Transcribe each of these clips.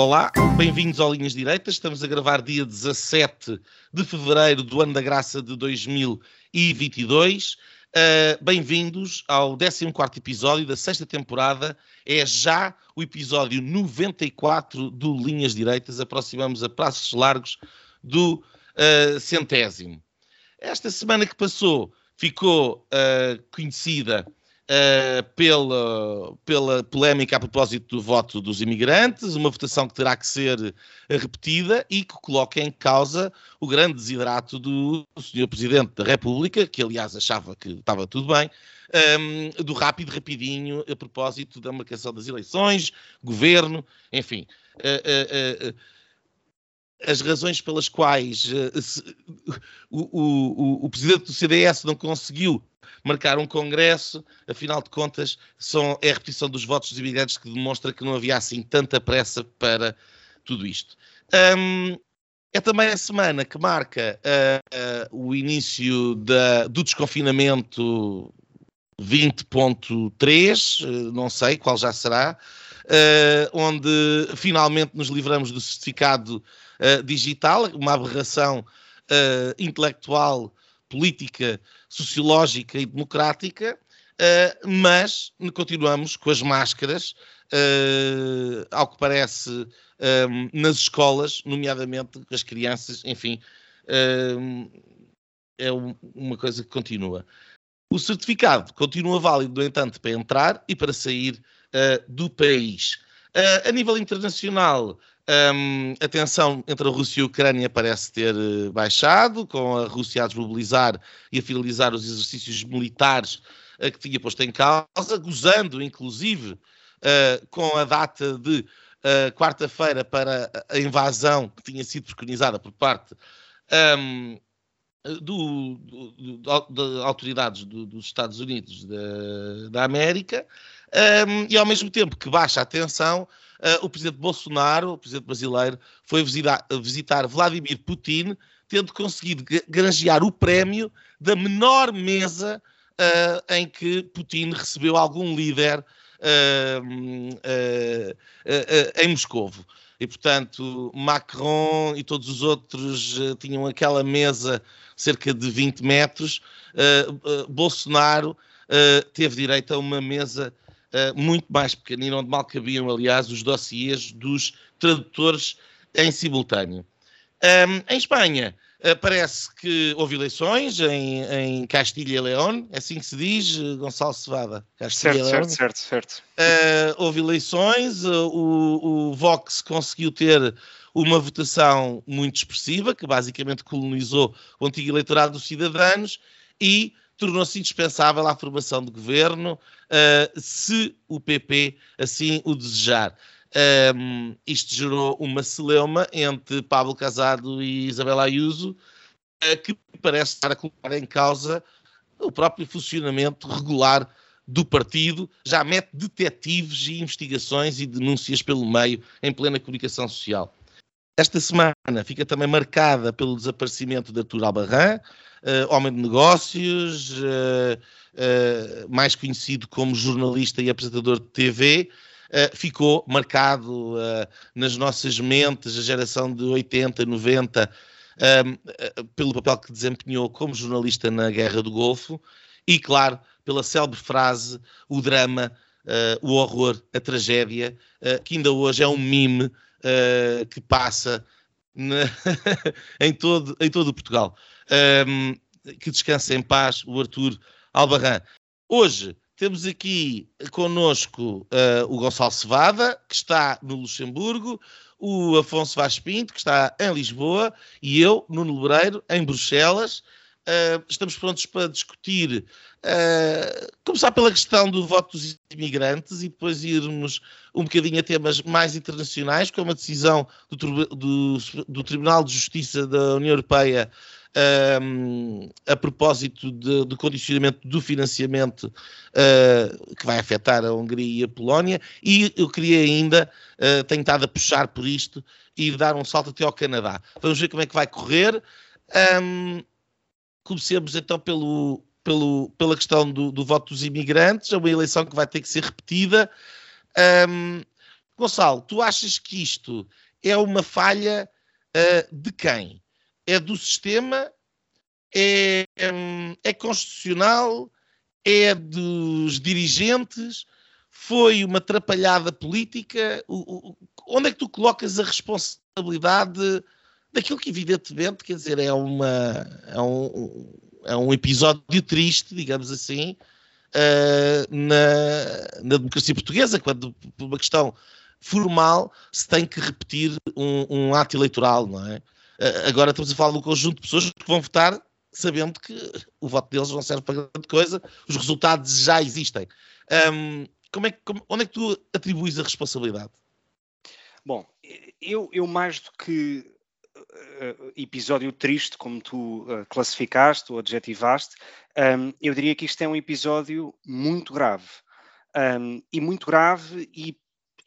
Olá, bem-vindos ao Linhas Direitas. Estamos a gravar dia 17 de fevereiro do ano da graça de 2022. Uh, bem-vindos ao 14 episódio da sexta temporada. É já o episódio 94 do Linhas Direitas. Aproximamos a prazos largos do uh, centésimo. Esta semana que passou ficou uh, conhecida uh, pela, pela polémica a propósito do voto dos imigrantes, uma votação que terá que ser repetida e que coloca em causa o grande desidrato do Sr. Presidente da República, que aliás achava que estava tudo bem, um, ehm, do rápido, rapidinho, a propósito da marcação das eleições, governo, enfim. Uh, uh, as razões pelas quais uh, o, o, o, presidente do CDS não conseguiu marcar um congresso, afinal de contas, são, é a repetição dos votos dos imigrantes que demonstra que não havia assim tanta pressa para tudo isto. Um, é também a semana que marca uh, uh, o início da, do desconfinamento 20.3, uh, não sei qual já será, onde finalmente nos livramos do certificado digital, uma aberração intelectual, política sociológica e democrática, uh, mas continuamos com as máscaras, uh, ao que parece, eh, nas escolas, nomeadamente as crianças, enfim, uh, é uma coisa que continua. O certificado continua válido, no entanto, para entrar e para sair do país. a nível internacional, um, a tensão entre a Rússia e a Ucrânia parece ter eh, baixado, com a Rússia a desmobilizar e a finalizar os exercícios militares uh, que tinha posto em causa, gozando inclusive uh, com a data de uh, quarta-feira para a invasão que tinha sido preconizada por parte um, do, do, do, de autoridades dos Estados Unidos da, da América, um, e ao mesmo tempo que baixa a tensão uh, o presidente Bolsonaro, o presidente brasileiro, foi visitar, visitar Vladimir Putin, tendo conseguido granjear o prémio da menor mesa uh, em que Putin recebeu algum líder uh, em Moscovo. E, portanto, Macron e todos os outros tinham aquela mesa cerca de 20 metros. Bolsonaro teve direito a uma mesa uh, muito mais pequenino, onde mal cabiam, aliás, os dossiês dos tradutores em simultâneo. Um, em Espanha, uh, parece que houve eleições em, em Castilha e León, é assim que se diz, Gonçalo Cevada. Certo, certo, certo, certo. Uh, houve eleições, o, o Vox conseguiu ter uma votação muito expressiva, que basicamente colonizou o antigo eleitorado dos cidadãos, e tornou-se indispensável à formação de governo, uh, se o PP assim o desejar. Um, isto gerou uma celeuma entre Pablo Casado e Isabel Ayuso, uh, que parece estar a colocar em causa o próprio funcionamento regular do partido, já mete detetives e investigações e denúncias pelo meio em plena comunicação social. Esta semana fica também marcada pelo desaparecimento de Artur Albarran, uh, homem de negócios, uh, uh, mais conhecido como jornalista e apresentador de TV, ficou marcado nas nossas mentes, a geração de 80, 90, pelo papel que desempenhou como jornalista na Guerra do Golfo e, claro, pela célebre frase, o drama, o horror, a tragédia, que ainda hoje é um mime que passa na, em, todo, em todo Portugal. Um, que descanse em paz o Arthur Albarran. Hoje temos aqui connosco uh, o Gonçalo Cevada, que está no Luxemburgo, o Afonso Vaz Pinto, que está em Lisboa, e eu, Nuno Lebreiro, em Bruxelas. Uh, estamos prontos para discutir, uh, começar pela questão do voto dos imigrantes e depois irmos um bocadinho a temas mais internacionais, como a decisão do, do, do Tribunal de Justiça da União Europeia um, a propósito do condicionamento do financiamento uh, que vai afetar a Hungria e a Polónia, e eu queria ainda, uh, tenho estado a puxar por isto, e dar um salto até ao Canadá. Vamos ver como é que vai correr. Um, comecemos então pelo, pelo, pela questão do, do, voto dos imigrantes, é uma eleição que vai ter que ser repetida. Um, Gonçalo, tu achas que isto é uma falha uh, de quem? é do sistema, é, é constitucional, é dos dirigentes, foi uma atrapalhada política. O, o, onde é que tu colocas a responsabilidade daquilo que, evidentemente, quer dizer, é, uma, é, um, é um episódio triste, digamos assim, uh, na, na democracia portuguesa, quando, por uma questão formal, se tem que repetir um, um ato eleitoral, não é? Eh, agora estamos a falar de um conjunto de pessoas que vão votar sabendo que o voto deles não serve para grande coisa, os resultados já existem. Um, como é, como, onde é que tu atribuis a responsabilidade? Bom, eu, eu mais do que uh, episódio triste, como tu uh, classificaste ou adjetivaste, um, eu diria que isto é um episódio muito grave. Um, e muito grave e,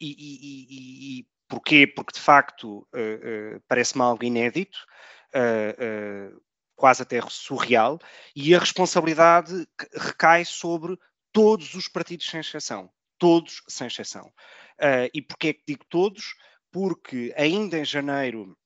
e, e, e Porquê? Porque de facto uh, parece-me algo inédito, quase até surreal, e a responsabilidade recai sobre todos os partidos sem exceção. Todos sem exceção. e porquê é que digo todos? Porque ainda em janeiro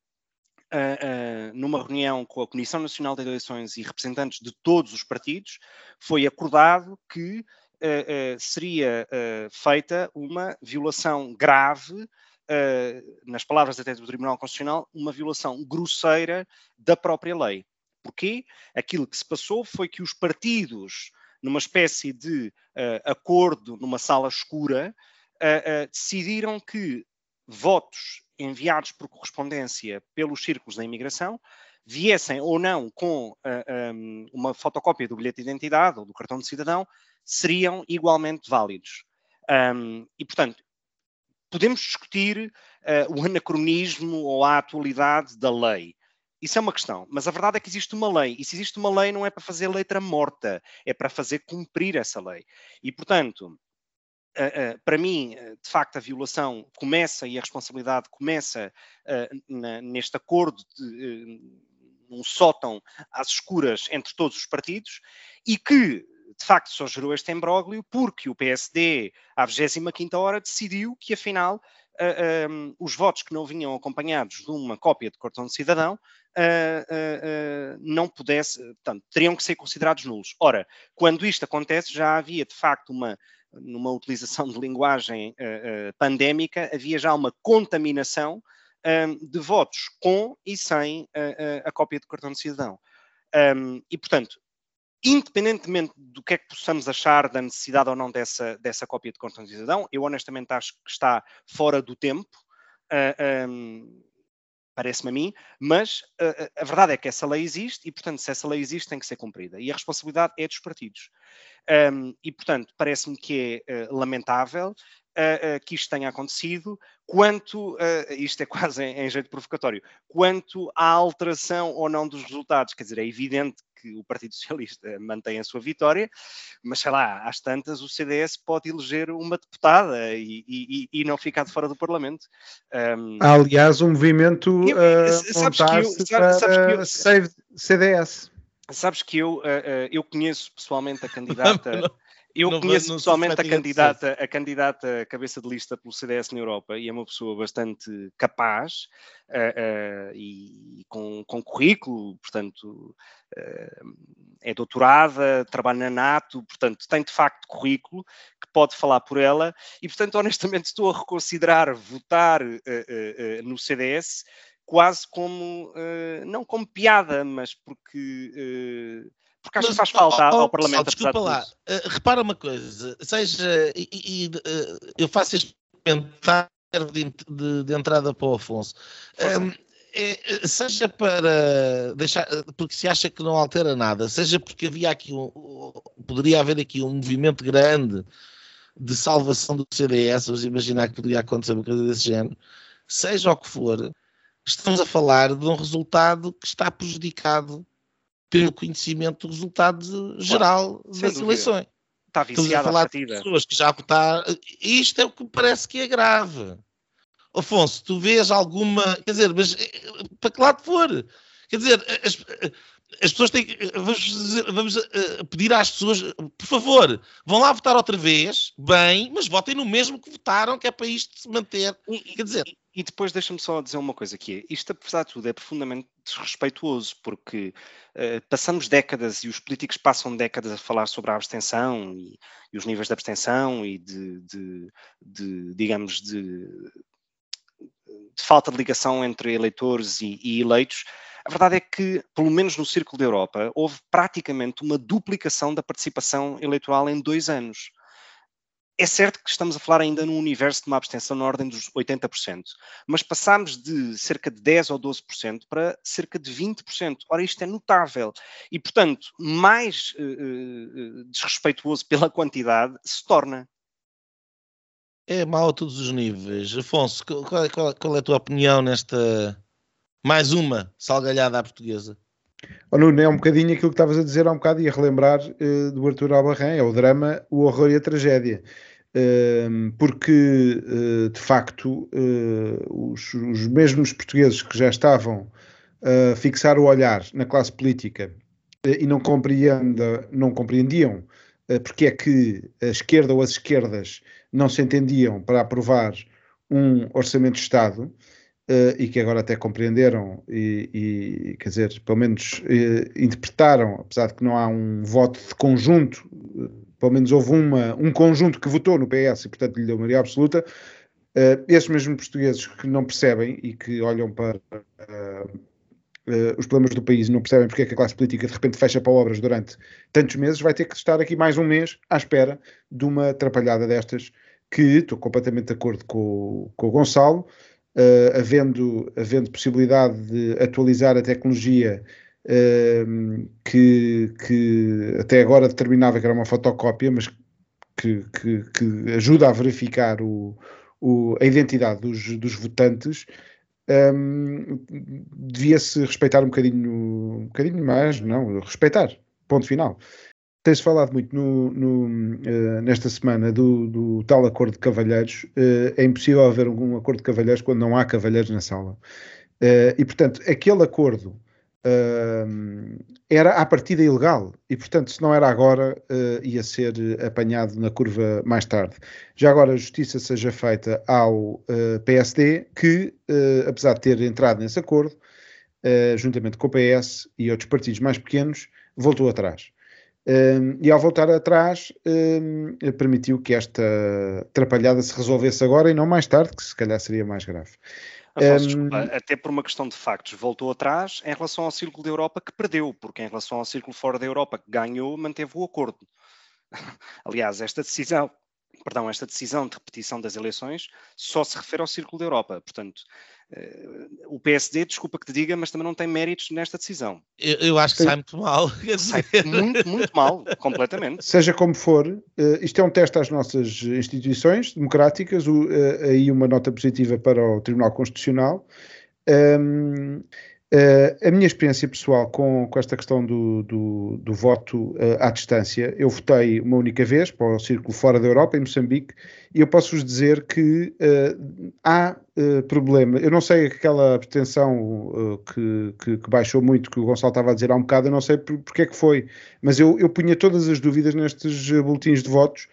Uh, uh, numa reunião com a Comissão Nacional de Eleições e representantes de todos os partidos, foi acordado que uh, seria feita uma violação grave uh, nas palavras até do Tribunal Constitucional, uma violação grosseira da própria lei. Porquê? Aquilo que se passou foi que os partidos, numa espécie de uh, acordo numa sala escura, uh, decidiram que votos enviados por correspondência pelos círculos da imigração viessem ou não com uh, um, uma fotocópia do bilhete de identidade ou do cartão de cidadão, seriam igualmente válidos. Um, e, portanto, podemos discutir uh, o anacronismo ou a atualidade da lei. Isso é uma questão, mas a verdade é que existe uma lei, e se existe uma lei não é para fazer letra morta, é para fazer cumprir essa lei. E, portanto, para mim, uh, de facto, a violação começa e a responsabilidade começa na, neste acordo de um sótão às escuras entre todos os partidos e que de facto só gerou este embróglio porque o PSD, à 25ª hora, decidiu que, afinal, uh, um, os votos que não vinham acompanhados de uma cópia de cartão de cidadão uh, uh, não pudesse, portanto, teriam que ser considerados nulos. Ora, quando isto acontece, já havia, de facto, uma numa utilização de linguagem pandémica, havia já uma contaminação de votos com e sem a cópia de cartão de cidadão. Um, e, portanto, independentemente do que é que possamos achar da necessidade ou não dessa, dessa cópia de cartão de cidadão, eu honestamente acho que está fora do tempo, uh, ah, um, parece-me a mim, mas uh, a verdade é que essa lei existe e, portanto, se essa lei existe, tem que ser cumprida. E a responsabilidade é dos partidos. Um, e, portanto, parece-me que é uh, lamentável uh, que isto tenha acontecido, quanto, uh, isto é quase em, em, jeito provocatório, quanto à alteração ou não dos resultados. Quer dizer, é evidente que o Partido Socialista mantém a sua vitória, mas sei lá, às tantas o CDS pode eleger uma deputada e, e, e não ficar de fora do Parlamento. Um, Há, aliás, um movimento uh, sabes que eu, para sabes que eu, Save CDS. Sabes que eu, uh, uh, eu conheço pessoalmente a candidata. Eu não conheço pessoalmente a candidata, a candidata cabeça de lista pelo CDS na Europa e é uma pessoa bastante capaz uh, uh, e, com, com currículo, portanto, uh, é doutorada, trabalha na NATO, portanto, tem de facto currículo que pode falar por ela e, portanto, honestamente, estou a reconsiderar votar no CDS quase como, não como piada, mas porque porque acho Mas, que faz falta oh, ao Parlamento. Oh, desculpa lá, uh, repara uma coisa, seja, e, e uh, eu faço este comentário de, de, de, entrada para o Afonso. Um, é, seja para deixar, porque se acha que não altera nada, seja porque havia aqui um, poderia haver aqui um movimento grande de salvação do CDS, vamos imaginar que poderia acontecer uma coisa desse género, seja o que for, estamos a falar de um resultado que está prejudicado pelo conhecimento do resultado geral das eleições. Está estamos a falar a de pessoas que já votaram. Isto é o que parece que é grave. Afonso, tu vês alguma. Quer dizer, mas eh, para que lado for? Quer dizer, as, as pessoas têm. Vamos, vamos uh, pedir às pessoas, por favor, vão lá votar outra vez, bem, mas votem no mesmo que votaram, que é para isto se manter. Quer dizer. E, depois deixa-me só dizer uma coisa aqui. Isto, apesar de tudo, é profundamente desrespeituoso, porque uh, passamos décadas e os políticos passam décadas a falar sobre a abstenção e, e os níveis de abstenção e de, de, de digamos, de de falta de ligação entre eleitores e, e eleitos, a verdade é que, pelo menos no Círculo da Europa, houve praticamente uma duplicação da participação eleitoral em dois anos. É certo que estamos a falar ainda num universo de uma abstenção na ordem dos 80%, mas passámos de cerca de 10 ou 12% para cerca de 20%. Ora, isto é notável. E, portanto, mais uh, uh, desrespeituoso pela quantidade se torna é mau a todos os níveis. Afonso, qual é, qual é a tua opinião nesta mais uma salgalhada à portuguesa? Oh, Nuno, é um bocadinho aquilo que estavas a dizer há um bocado e a relembrar uh, do Arthur Albarrán, é o drama, o horror e a tragédia. Uh, porque, uh, de facto, eh, os, os, mesmos portugueses que já estavam a fixar o olhar na classe política e não, não compreendiam porque é que a esquerda ou as esquerdas não se entendiam para aprovar um orçamento de Estado uh, e que agora até compreenderam e, e quer dizer, pelo menos uh, interpretaram, apesar de que não há um voto de conjunto, uh, pelo menos houve uma, um conjunto que votou no PS e, portanto, lhe deu maioria absoluta. esses mesmos portugueses que não percebem e que olham para os problemas do país e não percebem porque é que a classe política de repente fecha para obras durante tantos meses, vai ter que estar aqui mais um mês à espera de uma atrapalhada destas que estou completamente de acordo com, com o Gonçalo, uh, havendo, havendo possibilidade de atualizar a tecnologia uh, que, que até agora determinava que era uma fotocópia, mas que, que, que ajuda a verificar o, o, a identidade dos, dos votantes, um, ehm, devia-se respeitar um bocadinho, um bocadinho mais, não, respeitar, ponto final. Tem-se falado muito no, no, uh, nesta semana do, do, tal acordo de cavalheiros. Uh, é impossível haver um acordo de cavalheiros quando não há cavalheiros na sala. Uh, e, portanto, aquele acordo era à partida ilegal. E, portanto, se não era agora, ia ser apanhado na curva mais tarde. Já agora a justiça seja feita ao PSD, que, apesar de ter entrado nesse acordo, juntamente com o PS e outros partidos mais pequenos, voltou atrás. Um, e ao voltar atrás, um, permitiu que esta atrapalhada se resolvesse agora e não mais tarde, que se calhar seria mais grave. Afonso, um, desculpa, até por uma questão de factos, voltou atrás em relação ao Círculo da Europa que perdeu, porque em relação ao Círculo fora da Europa que ganhou, manteve o acordo. Aliás, esta decisão perdão, esta decisão de repetição das eleições só se refere ao Círculo da Europa. Portanto, o PSD, desculpa que te diga, mas também não tem méritos nesta decisão. Eu, eu acho que sai muito mal. Sai muito, muito mal, completamente. Seja como for, uh, isto é um teste às nossas instituições democráticas, uh, aí uma nota positiva para o Tribunal Constitucional. Um, Uh, a minha experiência pessoal com, com esta questão do, do, do voto uh, à distância, eu votei uma única vez para o círculo fora da Europa, em Moçambique, e eu posso-vos dizer que uh, há problema. Eu não sei aquela abstenção que, que, que, baixou muito, que o Gonçalo estava a dizer há um bocado, eu não sei por, porque é que foi, mas eu, eu punha todas as dúvidas nestes boletins de votos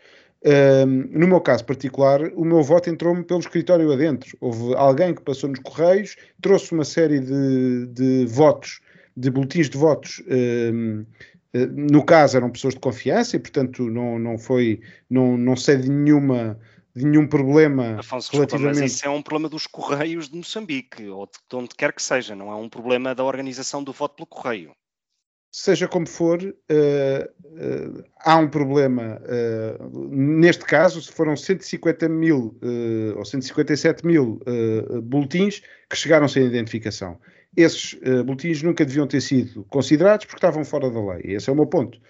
no meu caso particular, o meu voto entrou-me pelo escritório adentro. Houve alguém que passou nos correios, trouxe uma série de, de votos, de boletins de votos. Um, eh, no caso eram pessoas de confiança e, portanto, não, não foi, não, não sei de nenhuma de nenhum problema Afonso, relativamente... Mas isso é um problema dos Correios de Moçambique, ou de onde quer que seja, não é um problema da organização do voto pelo Correio. Seja como for, uh, uh, há um problema. Uh, neste caso, foram 150 mil ou 157 mil boletins que chegaram sem identificação. Esses boletins nunca deviam ter sido considerados porque estavam fora da lei. Esse é o meu ponto.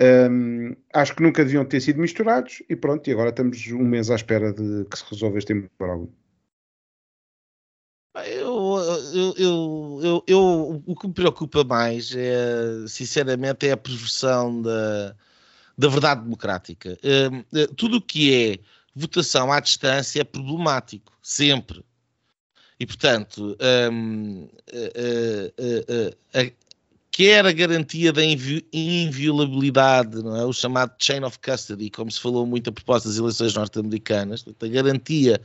Um, acho que nunca deviam ter sido misturados e pronto, e agora estamos um mês à espera de que se resolva este. Eu, eu, eu, eu, eu, o que me preocupa mais é, sinceramente, é a perversão da, da verdade democrática. Uh, tudo o que é votação à distância é problemático, sempre. E, portanto, uh, quer a garantia da invi inviolabilidade, não é? o chamado chain of custody, como se falou muito a propósito das eleições norte-americanas, a garantia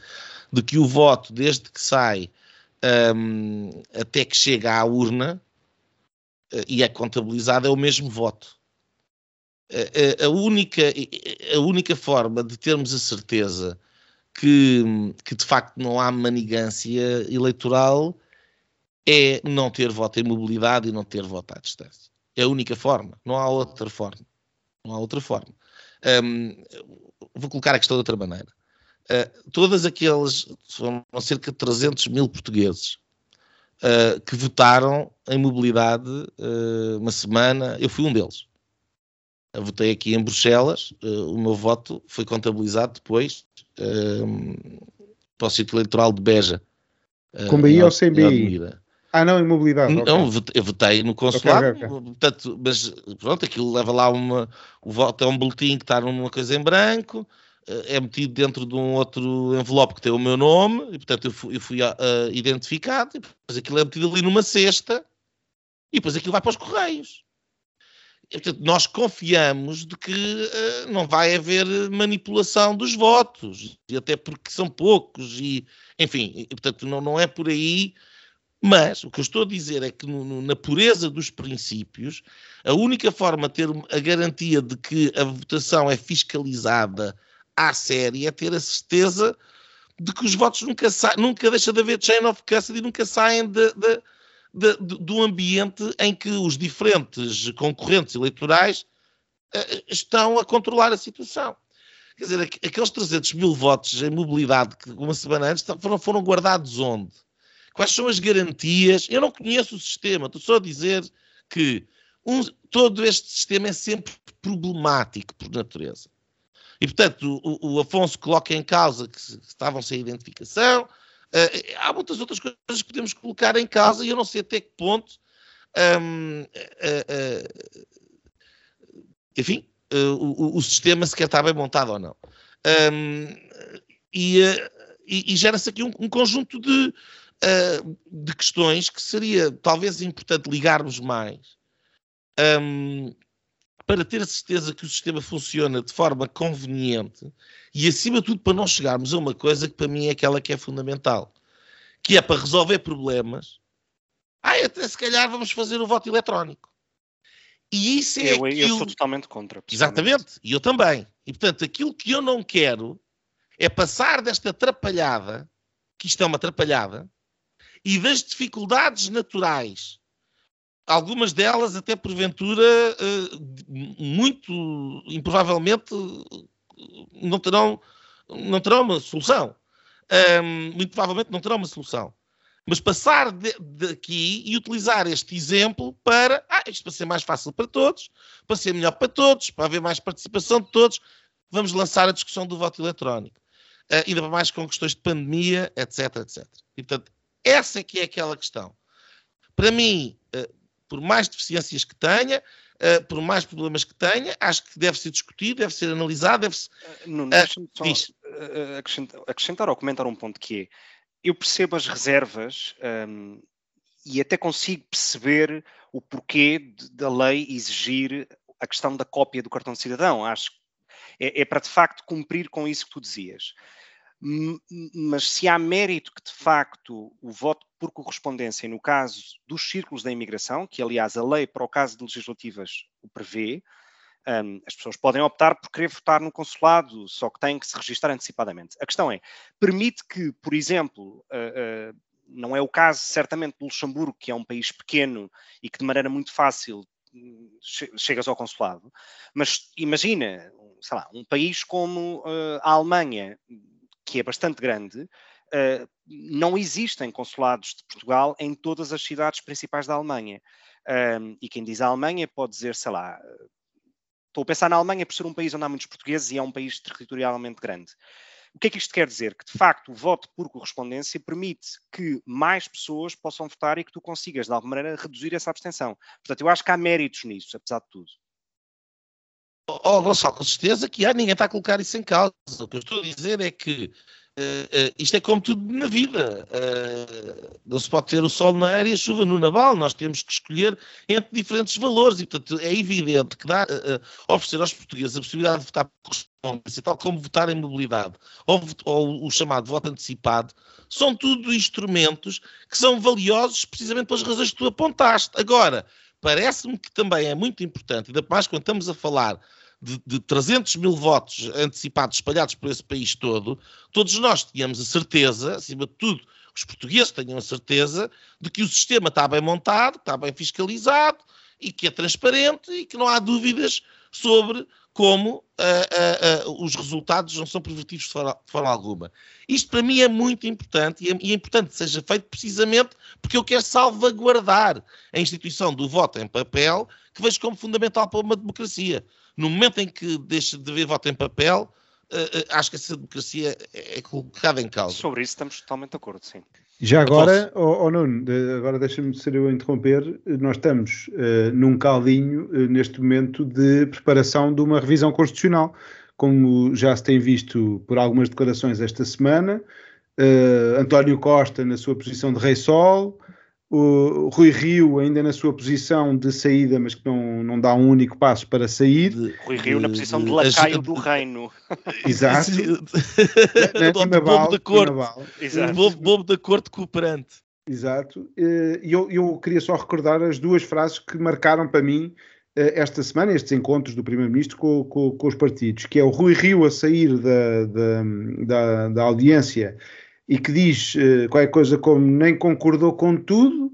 de que o voto, desde que sai um, até que chega à urna uh, e é contabilizado, é o mesmo voto. Uh, a, única, a única forma de termos a certeza que, que de facto não há manigância eleitoral é não ter voto em mobilidade e não ter voto à distância. É a única forma, não há outra forma. Não há outra forma. Um, vou colocar a questão de outra maneira. Uh, todas aqueles, foram cerca de 300 mil portugueses uh, que votaram em mobilidade uh, uma semana, eu fui um deles. Eu votei aqui em Bruxelas, o meu voto foi contabilizado depois para o sítio eleitoral de Beja. Com BI ou sem BI? Ah, não, imobilidade. Não, okay. eu votei no consulado, okay, okay, portanto, mas pronto, aquilo leva lá uma. O voto é um boletim que está numa coisa em branco, é metido dentro de um outro envelope que tem o meu nome, e portanto eu fui, eu fui uh, identificado, e depois aquilo é metido ali numa cesta, e depois aquilo vai para os correios. E, portanto, nós confiamos de que uh, não vai haver manipulação dos votos, e até porque são poucos, e enfim, e, portanto, não, não é por aí mas o que eu estou a dizer é que no, no, na pureza dos princípios, a única forma de ter a garantia de que a votação é fiscalizada à série é ter a certeza de que os votos nunca saem, nunca deixa de haver chain of custody, nunca saem de, de, de, do ambiente em que os diferentes concorrentes eleitorais uh, estão a controlar a situação. Quer dizer, aqueles 300 mil votos em mobilidade que uma semana antes foram, foram guardados onde? Quais são as garantias? Eu não conheço o sistema, estou só a dizer que um, todo este sistema é sempre problemático por natureza. E, portanto, o, o Afonso coloca em causa que, estavam sem identificação. Uh, há muitas outras coisas que podemos colocar em causa e eu não sei até que ponto. Um, uh, uh, enfim, o, o, sistema sequer está bem montado ou não. Um, e, e, e gera-se aqui um, um, conjunto de, de questões que seria talvez importante ligarmos mais um, para ter a certeza que o sistema funciona de forma conveniente e, acima de tudo, para não chegarmos a uma coisa que para mim é aquela que é fundamental, que é para resolver problemas. Ah, até se calhar vamos fazer o voto eletrónico. E isso é. Eu, aquilo... eu sou totalmente contra. Exatamente, e eu também. E portanto, aquilo que eu não quero é passar desta atrapalhada, que isto é uma atrapalhada, e das dificuldades naturais. Algumas delas, até porventura, eh, muito improvavelmente, não terão, não terão uma solução. muito provavelmente não terão uma solução. Mas passar daqui e utilizar este exemplo para, ah, isto para ser mais fácil para todos, para ser melhor para todos, para haver mais participação de todos, vamos lançar a discussão do voto eletrónico. Uh, ainda mais com questões de pandemia, etc, etc. E, portanto, essa é que é aquela questão. Para mim, eh, por mais deficiências que tenha, eh, por mais problemas que tenha, acho que deve ser discutido, deve ser analisado, deve-se. Eh, não, uh, acrescentar, acrescentar ou comentar um ponto que é: eu percebo as reservas um, e até consigo perceber o porquê da lei exigir a questão da cópia do cartão de cidadão. Acho que é, é para de facto cumprir com isso que tu dizias mas se há mérito que de facto o voto por correspondência, no caso dos círculos da imigração, que aliás a lei para o caso de legislativas o prevê, um, as pessoas podem optar por querer votar no consulado, só que têm que se registrar antecipadamente. A questão é, permite que, por exemplo, uh, uh, não é o caso certamente do Luxemburgo, que é um país pequeno e que de maneira muito fácil chegas ao consulado, mas imagina, sei lá, um país como uh, a Alemanha, que é bastante grande, uh, não existem consulados de Portugal em todas as cidades principais da Alemanha. Um, e quem diz a Alemanha pode dizer, sei lá, estou a pensar na Alemanha por ser um país onde há muitos portugueses e é um país territorialmente grande. O que é que isto quer dizer? Que, de facto, o voto por correspondência permite que mais pessoas possam votar e que tu consigas, de alguma maneira, reduzir essa abstenção. Portanto, eu acho que há méritos nisso, apesar de tudo. Oh, Gonçalo, com certeza que há, ninguém está a colocar isso em causa. O que eu estou a dizer é que Uh, uh, isto é como tudo na vida. Uh, não se pode ter o sol na área e a chuva no naval. Nós temos que escolher entre diferentes valores e, portanto, é evidente que dar, oferecer aos portugueses a possibilidade de votar por correspondência, tal como votar em mobilidade ou, ou, o chamado voto antecipado, são tudo instrumentos que são valiosos precisamente pelas razões que tu apontaste. Agora, parece-me que também é muito importante, ainda mais quando estamos a falar de, de 300 mil votos antecipados espalhados por esse país todo, todos nós tínhamos a certeza, acima de tudo, os portugueses tenham a certeza de que o sistema está bem montado, está bem fiscalizado e que é transparente e que não há dúvidas sobre como uh, uh, uh, os resultados não são pervertidos de forma, de forma, alguma. Isto para mim é muito importante e é, e é, importante que seja feito precisamente porque eu quero salvaguardar a instituição do voto em papel, que vejo como fundamental para uma democracia. No momento em que deixa de haver voto em papel, acho que essa democracia é, é colocada em causa. Sobre isso estamos totalmente de acordo, sim. Já agora, oh, oh Nuno, agora deixa-me ser eu a interromper, nós estamos uh, num caldinho uh, neste momento de preparação de uma revisão constitucional, como já se tem visto por algumas declarações esta semana, uh, António Costa na sua posição de rei sol, o Rui Rio ainda na sua posição de saída, mas que não, não dá um único passo para sair. De, Rui Rio na posição de, de lacaio do reino. Exato. na, bobo da corte. Bobo, bobo da corte cooperante. Exato. E eu, eu queria só recordar as duas frases que marcaram para mim eh, esta semana, estes encontros do Primeiro-Ministro com, com, com, os partidos, que é o Rui Rio a sair da, da, da, da audiência e que diz uh, qualquer coisa como nem concordou com tudo,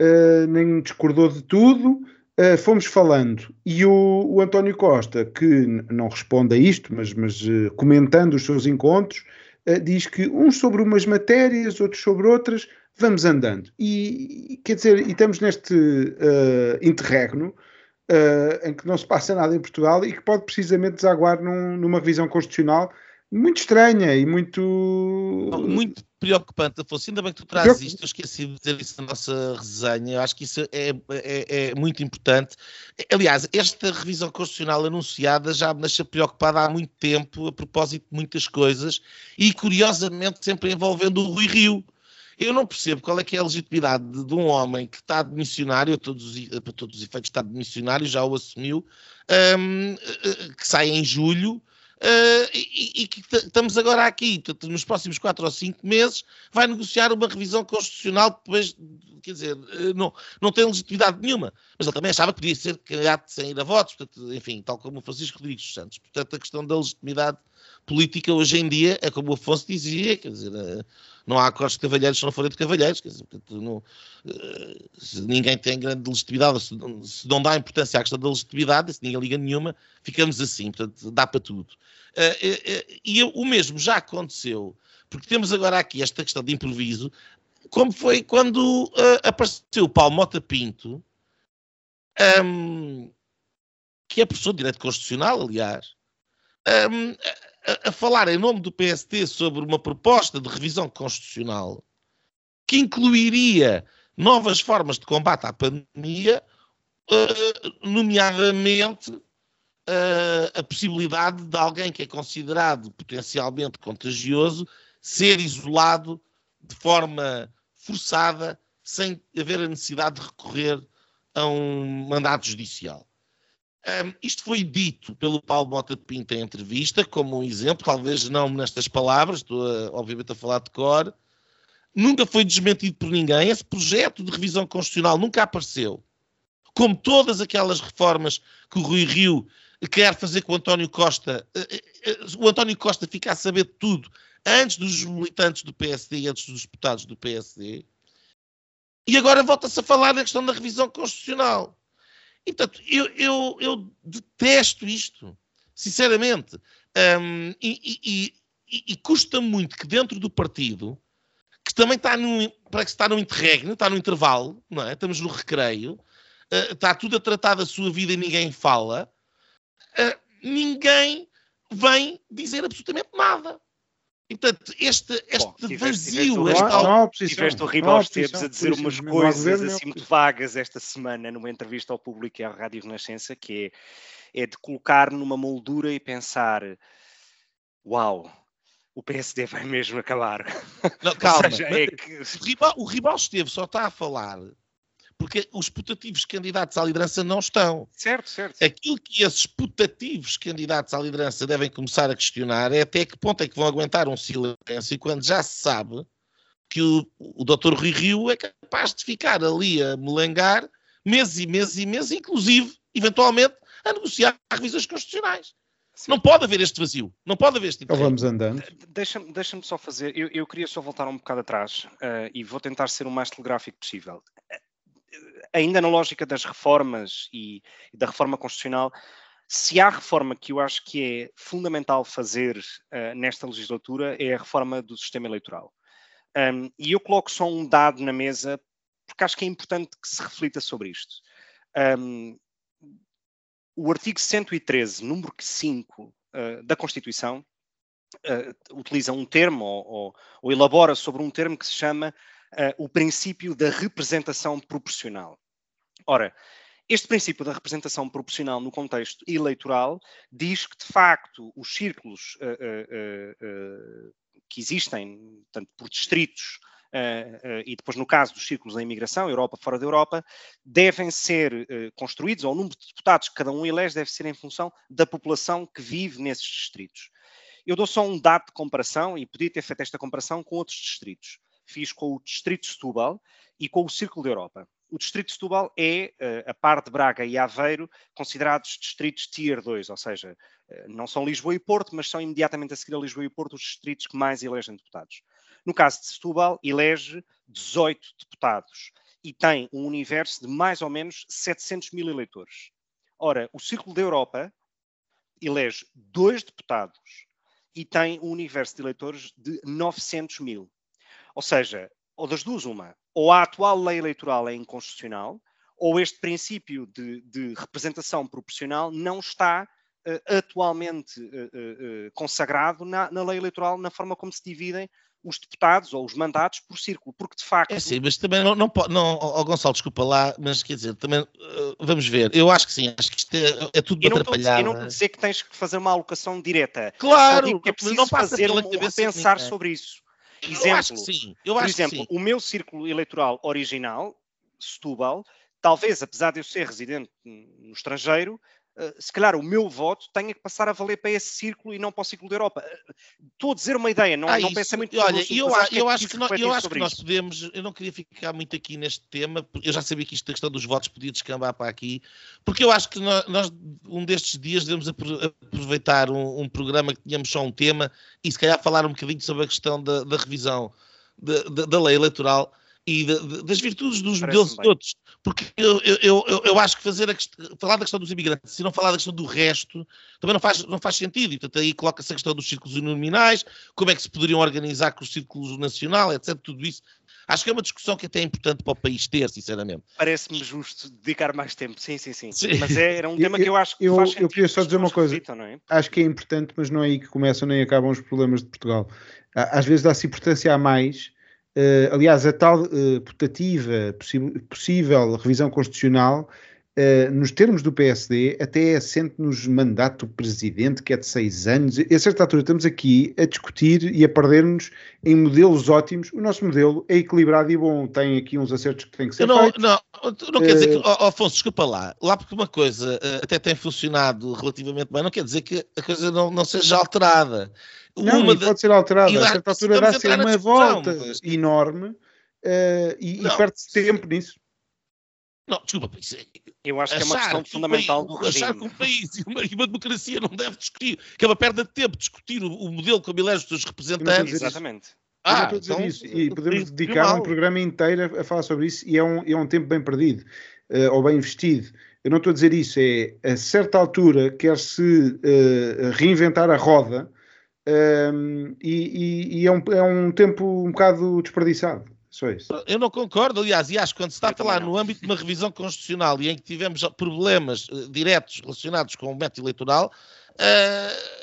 uh, nem discordou de tudo, uh, fomos falando. E o, o, António Costa, que não responde a isto, mas, mas comentando os seus encontros, diz que uns sobre umas matérias, outros sobre outras, vamos andando. E quer dizer, e estamos neste interregno. em que não se passa nada em Portugal e que pode precisamente desaguar num, numa revisão constitucional muito estranha e muito. Muito preocupante, Afonso. Ainda bem que tu trazes isto, eu esqueci de dizer isso na nossa resenha. Eu acho que isso é, é, é, muito importante. Aliás, esta revisão constitucional anunciada já me deixa preocupada há muito tempo a propósito de muitas coisas e, curiosamente, sempre envolvendo o Rui Rio. Eu não percebo qual é que é a legitimidade de, de um homem que está de missionário, todos, para todos os efeitos está de missionário, já o assumiu, um, que sai em julho, Uh, e, que estamos agora aqui, nos próximos quatro ou cinco meses, vai negociar uma revisão constitucional depois, quer dizer, uh, não, não tem legitimidade nenhuma. Mas ele também achava que podia ser candidato sem ir a votos, portanto, enfim, tal como o Francisco Rodrigues Santos. Portanto, a questão da legitimidade política hoje em dia é como o Afonso dizia, quer dizer, uh, não há acordos de cavalheiros se não forem de cavalheiros, quer dizer, portanto, não, se ninguém tem grande legitimidade, se, se, não dá importância à questão da legitimidade, se ninguém liga nenhuma, ficamos assim, portanto, dá para tudo. E o mesmo já aconteceu, porque temos agora aqui esta questão de improviso, como foi quando uh, apareceu o Paulo Mota Pinto, um, que é professor de Direito Constitucional, aliás, um, a, a, falar em nome do PST sobre uma proposta de revisão constitucional que incluiria novas formas de combate à pandemia, uh, nomeadamente uh, a possibilidade de alguém que é considerado potencialmente contagioso ser isolado de forma forçada, sem haver a necessidade de recorrer a um mandato judicial. Um, isto foi dito pelo Paulo Mota de Pinto em entrevista, como um exemplo, talvez não nestas palavras, estou a, obviamente a falar de cor. Nunca foi desmentido por ninguém. Esse projeto de revisão constitucional nunca apareceu. Como todas aquelas reformas que o Rui Rio quer fazer com o António Costa, eh, eh, eh, o António Costa fica a saber de tudo antes dos militantes do PSD e antes dos deputados do PSD. E agora volta-se a falar na questão da revisão constitucional. E, portanto, eu, eu, eu detesto isto, sinceramente. Um, e, e, e, custa muito que dentro do partido, que também está no, parece que está no interregno, está no intervalo, não é? estamos no recreio, uh, está tudo a tratar da sua vida e ninguém fala, uh, ninguém vem dizer absolutamente nada. E, portanto, este, este Bom, tiveste, vazio, tiveste, esta... não, tiveste o Esteves a dizer umas coisas assim muito vagas esta semana numa entrevista ao público e à Rádio Renascença, que é, é de colocar numa moldura e pensar uau, o PSD vai mesmo acabar. Não, calma, seja, é que... o, Ribal esteve, só está a falar porque os putativos candidatos à liderança não estão. Certo, certo. Aquilo que esses putativos candidatos à liderança devem começar a questionar é até que ponto é que vão aguentar um silêncio quando já se sabe que o, o Dr. Rui Rio é capaz de ficar ali a melangar meses e meses e meses, inclusive, eventualmente, a negociar revisões constitucionais. Sim. Não pode haver este vazio, não pode haver este tipo então vamos andando. Deixa-me deixa só fazer, eu, eu, queria só voltar um bocado atrás uh, e vou tentar ser o mais telegráfico possível ainda na lógica das reformas e, e, da reforma constitucional, se há reforma que eu acho que é fundamental fazer uh, nesta legislatura é a reforma do sistema eleitoral. Um, e eu coloco só um dado na mesa, porque acho que é importante que se reflita sobre isto. Um, o artigo 113, número 5 uh, ah, da Constituição, uh, utiliza um termo ou, ou, ou, elabora sobre um termo que se chama o princípio da representação proporcional. Ora, este princípio da representação proporcional no contexto eleitoral diz que, de facto, os círculos uh, uh, uh, que existem, tanto por distritos e depois, no caso dos círculos da imigração, Europa fora da Europa, devem ser construídos, ou o número de deputados que cada um elege deve ser em função da população que vive nesses distritos. Eu dou só um dado de comparação e podia ter feito esta comparação com outros distritos. Fiz com o distrito de Setúbal e com o Círculo da Europa o distrito de Setúbal é, uh, a par de Braga e Aveiro, considerados distritos Tier 2, ou seja, uh, não são Lisboa e Porto, mas são imediatamente a seguir a Lisboa e Porto os distritos que mais elegem deputados. No caso de Setúbal, elege 18 deputados e tem um universo de mais ou menos 700 mil eleitores. Ora, o Círculo da Europa elege dois deputados e tem um universo de eleitores de 900 mil. Ou seja, ou das duas, uma, ou a atual lei eleitoral é inconstitucional, ou este princípio de, de representação proporcional não está uh, atualmente uh, uh, consagrado na, na, lei eleitoral, na forma como se dividem os deputados ou os mandatos por círculo, porque de facto. É sim, mas também não, não pode. Não, oh, Gonçalo, desculpa lá, mas quer dizer, também vamos ver. Eu acho que sim, acho que isto é, é tudo atrapalhado. Eu não estou a dizer que tens que fazer uma alocação direta. Claro, é preciso não fazer um, pensar sobre isso. Exemplo, eu acho que sim. Eu por exemplo, o meu círculo eleitoral original, Setúbal, talvez, apesar de eu ser residente no estrangeiro, se calhar o meu voto tenha que passar a valer para esse círculo e não para o círculo da Europa. Uh, estou a dizer uma ideia, não, ah, não pensa muito Olha, assunto, eu, acho, eu, é acho que, nós, eu acho que nós podemos, eu não queria ficar muito aqui neste tema, eu já sabia que isto, a questão dos votos podia descambar para aqui, porque eu acho que nós, nós um destes dias devemos aproveitar um, um, programa que tínhamos só um tema e se calhar falar um bocadinho sobre a questão da, da revisão da, da, da lei eleitoral e de, de, das virtudes dos modelos todos. Porque eu, eu, eu, eu, acho que fazer a, falar da questão dos imigrantes, se não falar da questão do resto, também não faz, não faz sentido. E, portanto, aí coloca-se a questão dos círculos nominais, como é que se poderiam organizar com os círculos nacional, etc. Tudo isso. Acho que é uma discussão que até é importante para o país ter, sinceramente. Parece-me justo dedicar mais tempo, sim, sim, sim. sim. Mas é, era um tema que eu acho que eu, faz sentido. Eu queria só dizer uma coisa. é? Acho que é importante, mas não é aí que começam nem acabam os problemas de Portugal. Às vezes dá-se importância a mais aliás, a tal uh, putativa possível revisão constitucional, uh, nos termos do PSD, até é assente nos mandato presidente, que é de seis anos. A certa altura estamos aqui a discutir e a perder-nos em modelos ótimos. O nosso modelo é equilibrado e bom, tem aqui uns acertos que têm que ser não, feitos. Não, não quer dizer que, oh, Afonso, desculpa lá, lá porque uma coisa até tem funcionado relativamente bem, não quer dizer que a coisa não, não seja alterada. Não, uma pode ser alterada. A certa altura dá-se uma volta enorme uh, e, e perde-se tempo nisso. Não, desculpa, isso é, eu acho que é uma questão fundamental país, do regime. Achar que um país e uma, e uma, democracia não deve discutir, que é uma perda de tempo discutir o, o modelo como elege os seus representantes. Exatamente. Ah, eu então, isso. E podemos dedicar um programa inteiro a, a, falar sobre isso e é um, é um tempo bem perdido uh, ou bem investido. eu não estou a dizer isso, é a certa altura quer-se uh, reinventar a roda um, e, e é, um, é, um, tempo um bocado desperdiçado. Só isso. Eu não concordo, aliás, e acho que quando se está a falar no âmbito de uma revisão constitucional e em que tivemos problemas uh, diretos relacionados com o método eleitoral, uh,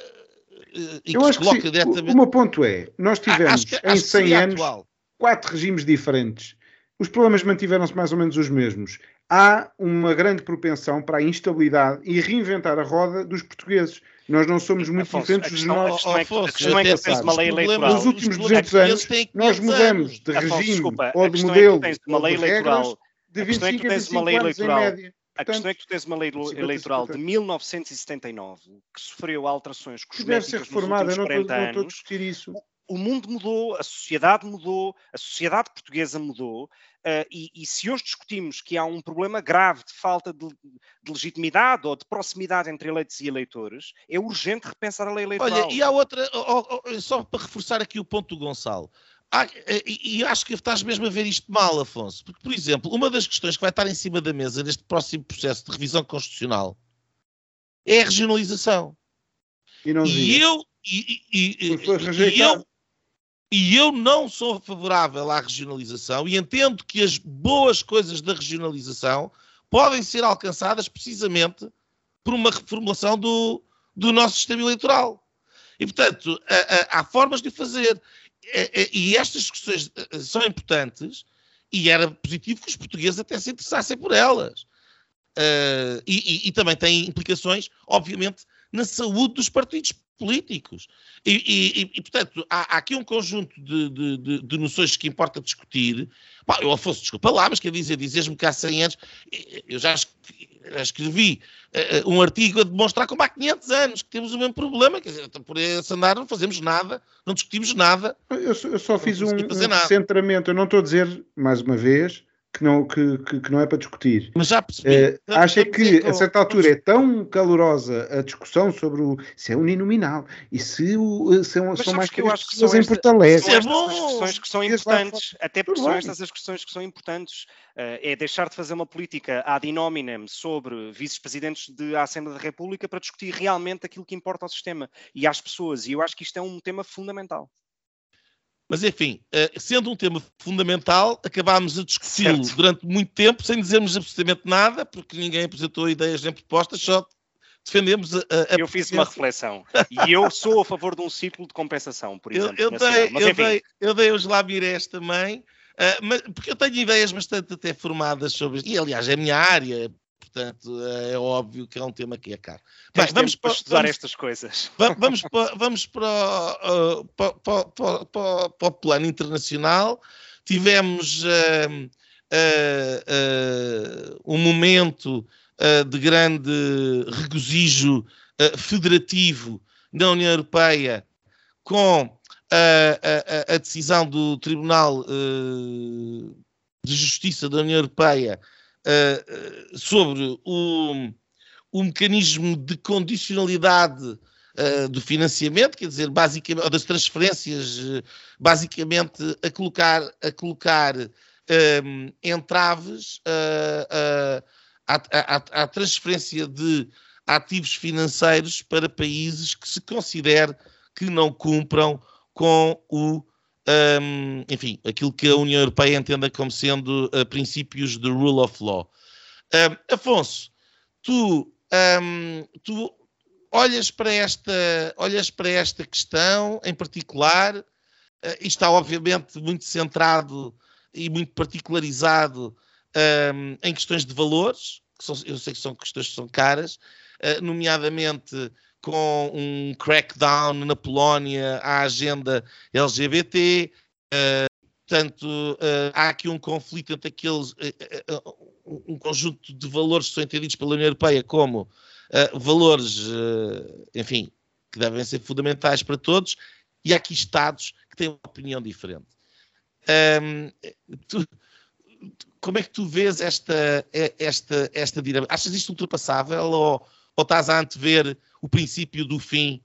e eu que acho que sim. diretamente... O meu ponto é, nós tivemos que, em 100 anos atual. quatro regimes diferentes. Os problemas mantiveram-se mais ou menos os mesmos há uma grande propensão para a instabilidade e reinventar a roda dos portugueses. Nós não somos muito Afonso, diferentes dos nossos. A questão é que tens uma lei eleitoral. Nos últimos 200 anos, nós mudamos de regime ou de modelo é uma lei eleitoral, de 25 a 25 anos em média. A questão é que tu tens uma lei eleitoral de 1979 que sofreu alterações cosméticas nos últimos 40 anos. Não estou a discutir isso o mundo mudou, a sociedade mudou, a sociedade portuguesa mudou, uh, e, e, se hoje discutimos que há um problema grave de falta de, de, legitimidade ou de proximidade entre eleitos e eleitores, é urgente repensar a lei eleitoral. Olha, e há outra, oh, oh, só para reforçar aqui o ponto do Gonçalo. Há, eh, e, e acho que estás mesmo a ver isto mal, Afonso, porque, por exemplo, uma das questões que vai estar em cima da mesa neste próximo processo de revisão constitucional é a regionalização. E, não e eu, e, e, e, eu, e eu não sou favorável à regionalização e entendo que as boas coisas da regionalização podem ser alcançadas precisamente por uma reformulação do, do nosso sistema eleitoral. E, portanto, há formas de fazer. E estas questões eh, são importantes e era positivo que os portugueses até se interessassem por elas. Uh, e, e, e, também tem implicações, obviamente, na saúde dos partidos políticos. E, e, e portanto, há, há, aqui um conjunto de, de, de, de, noções que importa discutir. Pá, eu, Afonso, desculpa lá, mas quer dizer, dizes-me que há 100 anos, eu já, escrevi uh, um artigo a demonstrar como há 500 anos que temos o mesmo problema, quer dizer, então, por esse andar não fazemos nada, não discutimos nada. Eu, eu só fiz um, um centramento, eu não estou a dizer, mais uma vez, que não, que, que, que, não é para discutir. Mas já percebi. Uh, acha que a certa altura é tão calorosa a discussão sobre o, se é uninominal e se, o, se são, são mais que eu acho que são em Porto Alegre. São estas as questões que são importantes, até porque são estas as questões que são importantes. Uh, é deixar de fazer uma política ad hominem sobre vice-presidentes da Assembleia da República para discutir realmente aquilo que importa ao sistema e às pessoas. E eu acho que isto é um tema fundamental. Mas, enfim, eh, sendo um tema fundamental, acabámos a discuti-lo durante muito tempo, sem dizermos absolutamente nada, porque ninguém apresentou ideias nem propostas, só defendemos a, a Eu fiz uma reflexão. E eu sou a favor de um ciclo de compensação, por exemplo. Eu, eu dei, mas, eu, dei, eu dei os Labirés também, uh, mas, porque eu tenho ideias bastante até formadas sobre isto. E, aliás, é a minha área, portanto é óbvio que é um tema que é caro. Bem, vamos para, estudar vamos, estas coisas. Vamos para, vamos para, uh, para, para, para, para, o plano internacional. Tivemos uh, uh, um momento de grande regozijo federativo na União Europeia com a, a, a decisão do Tribunal de Justiça da União Europeia uh, sobre o, o, mecanismo de condicionalidade uh, do financiamento, quer dizer, basicamente, ou das transferências, basicamente a colocar, a colocar um, entraves à transferência de ativos financeiros para países que se considere que não cumpram com o um, enfim, aquilo que a União Europeia entenda como sendo uh, princípios de rule of law. Um, Afonso, tu, um, tu olhas, para esta, olhas para esta questão em particular, uh, e está obviamente muito centrado e muito particularizado em questões de valores, que são, eu sei que são questões que são caras, uh, nomeadamente com um crackdown na Polónia à agenda LGBT. Uh, portanto, uh, há aqui um conflito entre aqueles, uh, um conjunto de valores que são entendidos pela União Europeia como valores, enfim, que devem ser fundamentais para todos, e há aqui Estados que têm uma opinião diferente. Um, tu, como é que tu vês esta, esta, esta dinâmica? Achas isto ultrapassável ou, ou estás a antever o princípio do fim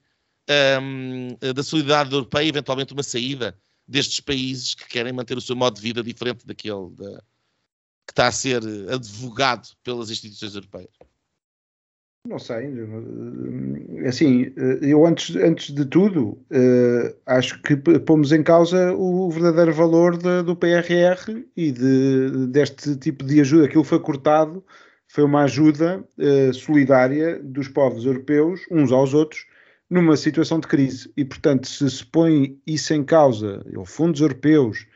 um, da solidariedade europeia, eventualmente uma saída destes países que querem manter o seu modo de vida diferente daquele que está a ser advogado pelas instituições europeias? Não sei. Assim, eu antes, antes de tudo, acho que pomos em causa o verdadeiro valor de, do PRR e de, deste tipo de ajuda. Aquilo foi cortado, foi uma ajuda solidária dos povos europeus, uns aos outros, numa situação de crise. E, portanto, se se põe isso em causa, ou fundos europeus,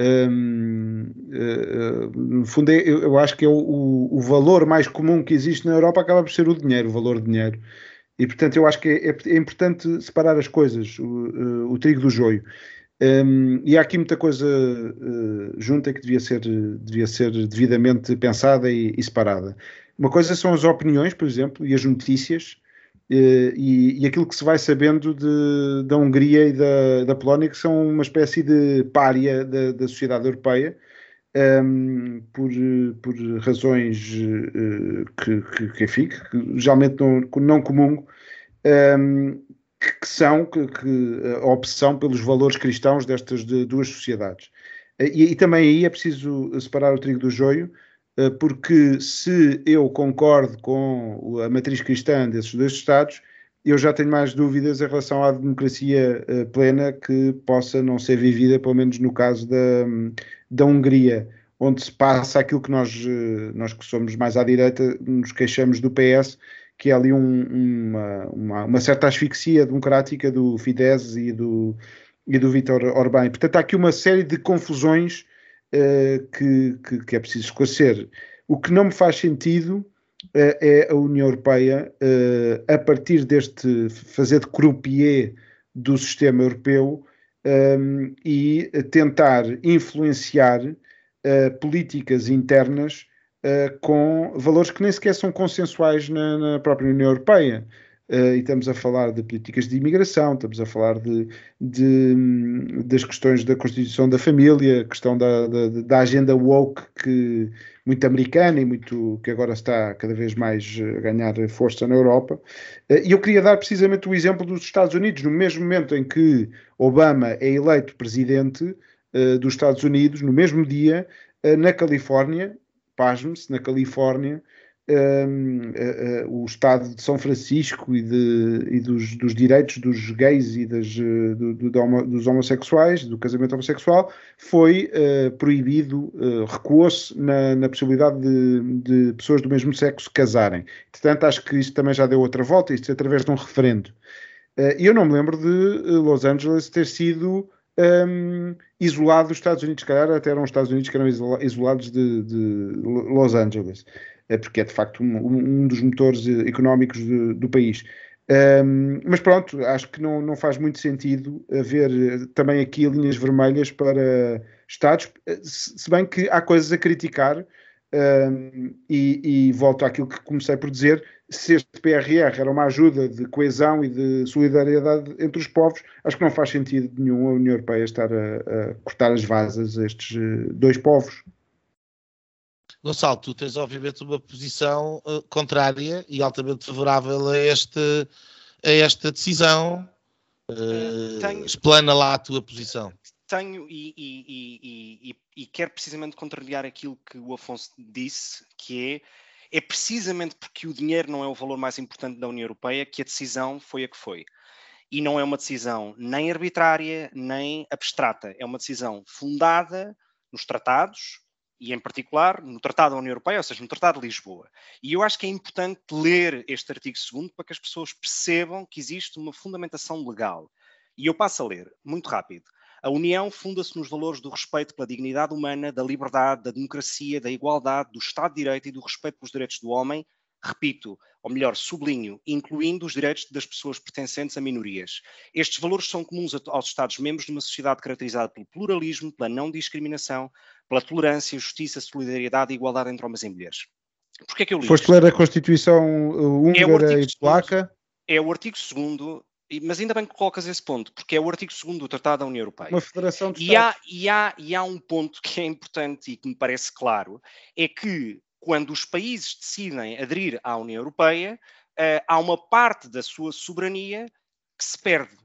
um, uh, eh, eh, no fundo, é, eu, eu, acho que é o, o, valor mais comum que existe na Europa acaba por ser o dinheiro, o valor de dinheiro. E, portanto, eu acho que é, é, é importante separar as coisas, o, uh, o trigo do joio. Um, e há aqui muita coisa uh, junta que devia ser, devia ser devidamente pensada e, e separada. Uma coisa são as opiniões, por exemplo, e as notícias, eh, e, e, aquilo que se vai sabendo de, da Hungria e da, da Polónia, que são uma espécie de pária da, da sociedade europeia, um, por, por razões uh, que, que, que, enfim, que geralmente não, não comum, um, que, são que, que, a opção pelos valores cristãos destas de, duas sociedades. E, e, também aí é preciso separar o trigo do joio, eh, porque se eu concordo com a matriz cristã desses dois Estados, eu já tenho mais dúvidas em relação à democracia eh, plena que possa não ser vivida, pelo menos no caso da, da Hungria, onde se passa aquilo que nós, eh, nós que somos mais à direita, nos queixamos do PS, que é ali um, uma, uma, uma, certa asfixia democrática do Fidesz e do, e do Vítor Orbán. Portanto, há aqui uma série de confusões uh, que, que, que, é preciso esclarecer. O que não me faz sentido uh, é a União Europeia, uh, a partir deste fazer de croupier do sistema europeu um, e tentar influenciar políticas internas com valores que nem sequer são consensuais na, na própria União Europeia. Uh, e estamos a falar de políticas de imigração, estamos a falar de, de das questões da constituição da família, questão da, da, da, agenda woke que, muito americana e muito que agora está cada vez mais a ganhar força na Europa. Uh, e eu queria dar precisamente o exemplo dos Estados Unidos, no mesmo momento em que Obama é eleito presidente uh, dos Estados Unidos, no mesmo dia, na Califórnia, pasme-se, na Califórnia, um, uh, uh, o Estado de São Francisco e, de, e dos, dos, direitos dos gays e das, uh, do, do, dos homossexuais, do casamento homossexual, foi uh, proibido, recuou-se na, na, possibilidade de, de, pessoas do mesmo sexo casarem. Portanto, acho que isto também já deu outra volta, isto é através de um referendo. E eu não me lembro de Los Angeles ter sido um, isolado dos Estados Unidos, calhar até eram os Estados Unidos que eram isolados de, de Los Angeles. É porque é de facto um, um dos motores económicos de, do país. Um, mas pronto, acho que não, não faz muito sentido haver eh, também aqui linhas vermelhas para Estados, eh, se bem que há coisas a criticar, um, e, e, volto àquilo que comecei por dizer: se este PRR era uma ajuda de coesão e de solidariedade entre os povos, acho que não faz sentido nenhum a União Europeia estar a, a cortar as vasas a estes eh, dois povos. Gonçalo, tu tens obviamente uma posição uh, contrária e altamente favorável a, este, a esta decisão. Uh, tenho, explana lá a tua posição. Tenho e, e, e, e, quero precisamente contrariar aquilo que o Afonso disse, que é, é precisamente porque o dinheiro não é o valor mais importante da União Europeia que a decisão foi a que foi. E não é uma decisão nem arbitrária, nem abstrata. É uma decisão fundada nos tratados, e em particular no Tratado da União Europeia, ou seja, no Tratado de Lisboa. E eu acho que é importante ler este artigo 2 para que as pessoas percebam que existe uma fundamentação legal. E eu passo a ler, muito rápido. A União funda-se nos valores do respeito pela dignidade humana, da liberdade, da democracia, da igualdade, do Estado de Direito e do respeito pelos direitos do homem, repito, ou melhor, sublinho, incluindo os direitos das pessoas pertencentes a minorias. Estes valores são comuns aos Estados-membros de uma sociedade caracterizada pelo pluralismo, pela não discriminação, pela tolerância, justiça, solidariedade e igualdade entre homens e mulheres. Porquê é que eu li Foste ler a Constituição uh, húngara é e polaca? É o artigo 2 mas ainda bem que colocas esse ponto, porque é o artigo 2 do Tratado da União Europeia. Uma federação de e há, e, há, e há um ponto que é importante e que me parece claro, é que quando os países decidem aderir à União Europeia, uh, há uma parte da sua soberania que se perde.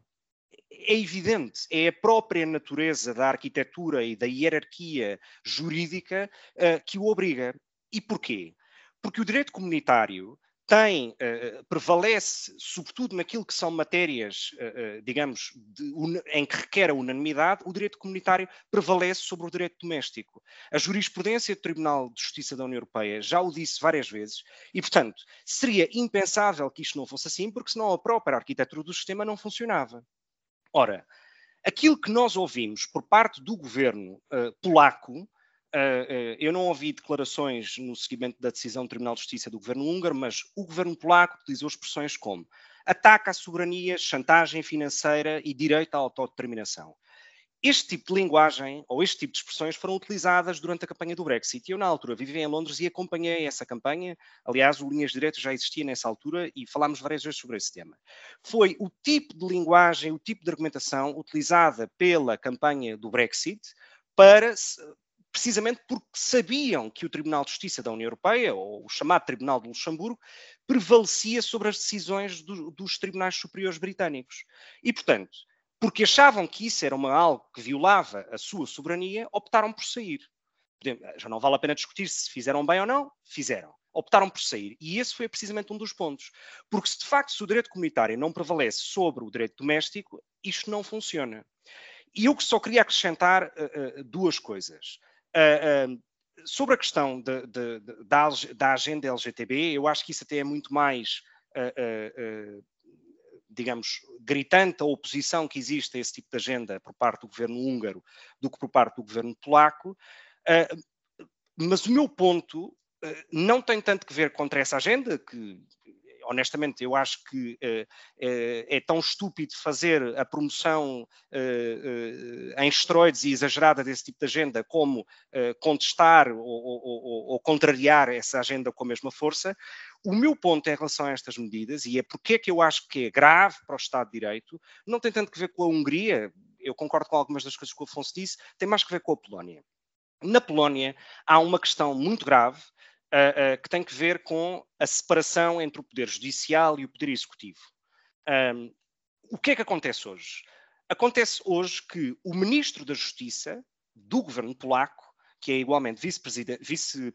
É evidente, é a própria natureza da arquitetura e da hierarquia jurídica uh, que o obriga. E porquê? Porque o direito comunitário tem, uh, prevalece, sobretudo naquilo que são matérias, uh, uh, digamos, de, em que requer a unanimidade, o direito comunitário prevalece sobre o direito doméstico. A jurisprudência do Tribunal de Justiça da União Europeia já o disse várias vezes e, portanto, seria impensável que isto não fosse assim, porque senão a própria arquitetura do sistema não funcionava. Ora, aquilo que nós ouvimos por parte do governo polaco eu não ouvi declarações no seguimento da decisão do Tribunal de Justiça do governo húngaro, mas o governo polaco utilizou expressões como ataque à soberania, chantagem financeira e direito à autodeterminação. Este tipo de linguagem, ou este tipo de expressões, foram utilizadas durante a campanha do Brexit. Eu, na altura, vivia em Londres e acompanhei essa campanha. Aliás, o Linhas Diretas já existia nessa altura e falámos várias vezes sobre esse tema. Foi o tipo de linguagem, o tipo de argumentação utilizada pela campanha do Brexit para precisamente porque sabiam que o Tribunal de Justiça da União Europeia, ou o chamado Tribunal de Luxemburgo, prevalecia sobre as decisões do, dos tribunais superiores britânicos. E, portanto, porque achavam que isso era uma, algo que violava a sua soberania, optaram por sair. Já não vale a pena discutir se fizeram bem ou não, fizeram. Optaram por sair. E esse foi precisamente um dos pontos. Porque se de facto se o direito comunitário não prevalece sobre o direito doméstico, isto não funciona. E eu só queria acrescentar uh, uh, duas coisas. Uh, sobre a questão de, de, de, da, da, agenda LGTB, eu acho que isso até é muito mais, uh, uh, digamos, gritante a oposição que existe a esse tipo de agenda por parte do governo húngaro do que por parte do governo polaco. mas o meu ponto não tem tanto que ver contra essa agenda, que honestamente, eu acho que uh, é tão estúpido fazer a promoção uh, em esteroides e exagerada desse tipo de agenda como contestar ou, ou, ou, contrariar essa agenda com a mesma força. O meu ponto em relação a estas medidas, e é porque é que eu acho que é grave para o Estado de Direito, não tem tanto que ver com a Hungria, eu concordo com algumas das coisas que o Afonso disse, tem mais que ver com a Polónia. Na Polónia há uma questão muito grave uh, uh, que tem que ver com a separação entre o poder judicial e o poder executivo. Um, o que é que acontece hoje? Acontece hoje que o ministro da Justiça do governo polaco, que é igualmente vice-presidente vice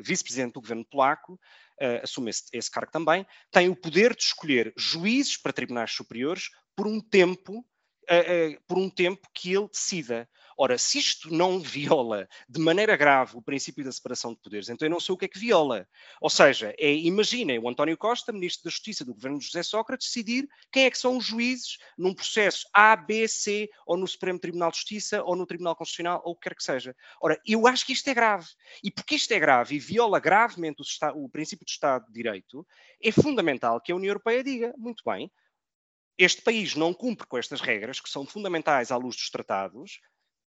vice do governo polaco, uh, assume esse, esse cargo também, tem o poder de escolher juízes para tribunais superiores por um tempo por um tempo que ele decida. Ora, se isto não viola de maneira grave o princípio da separação de poderes, então eu não sei o que é que viola. Ou seja, é, imaginem o António Costa, Ministro da Justiça do governo de José Sócrates, decidir quem é que são os juízes num processo A, B, C, ou no Supremo Tribunal de Justiça, ou no Tribunal Constitucional, ou o que quer que seja. Ora, eu acho que isto é grave. E porque isto é grave e viola gravemente o, o princípio do Estado de Direito, é fundamental que a União Europeia diga, muito bem, este país não cumpre com estas regras, que são fundamentais à luz dos tratados,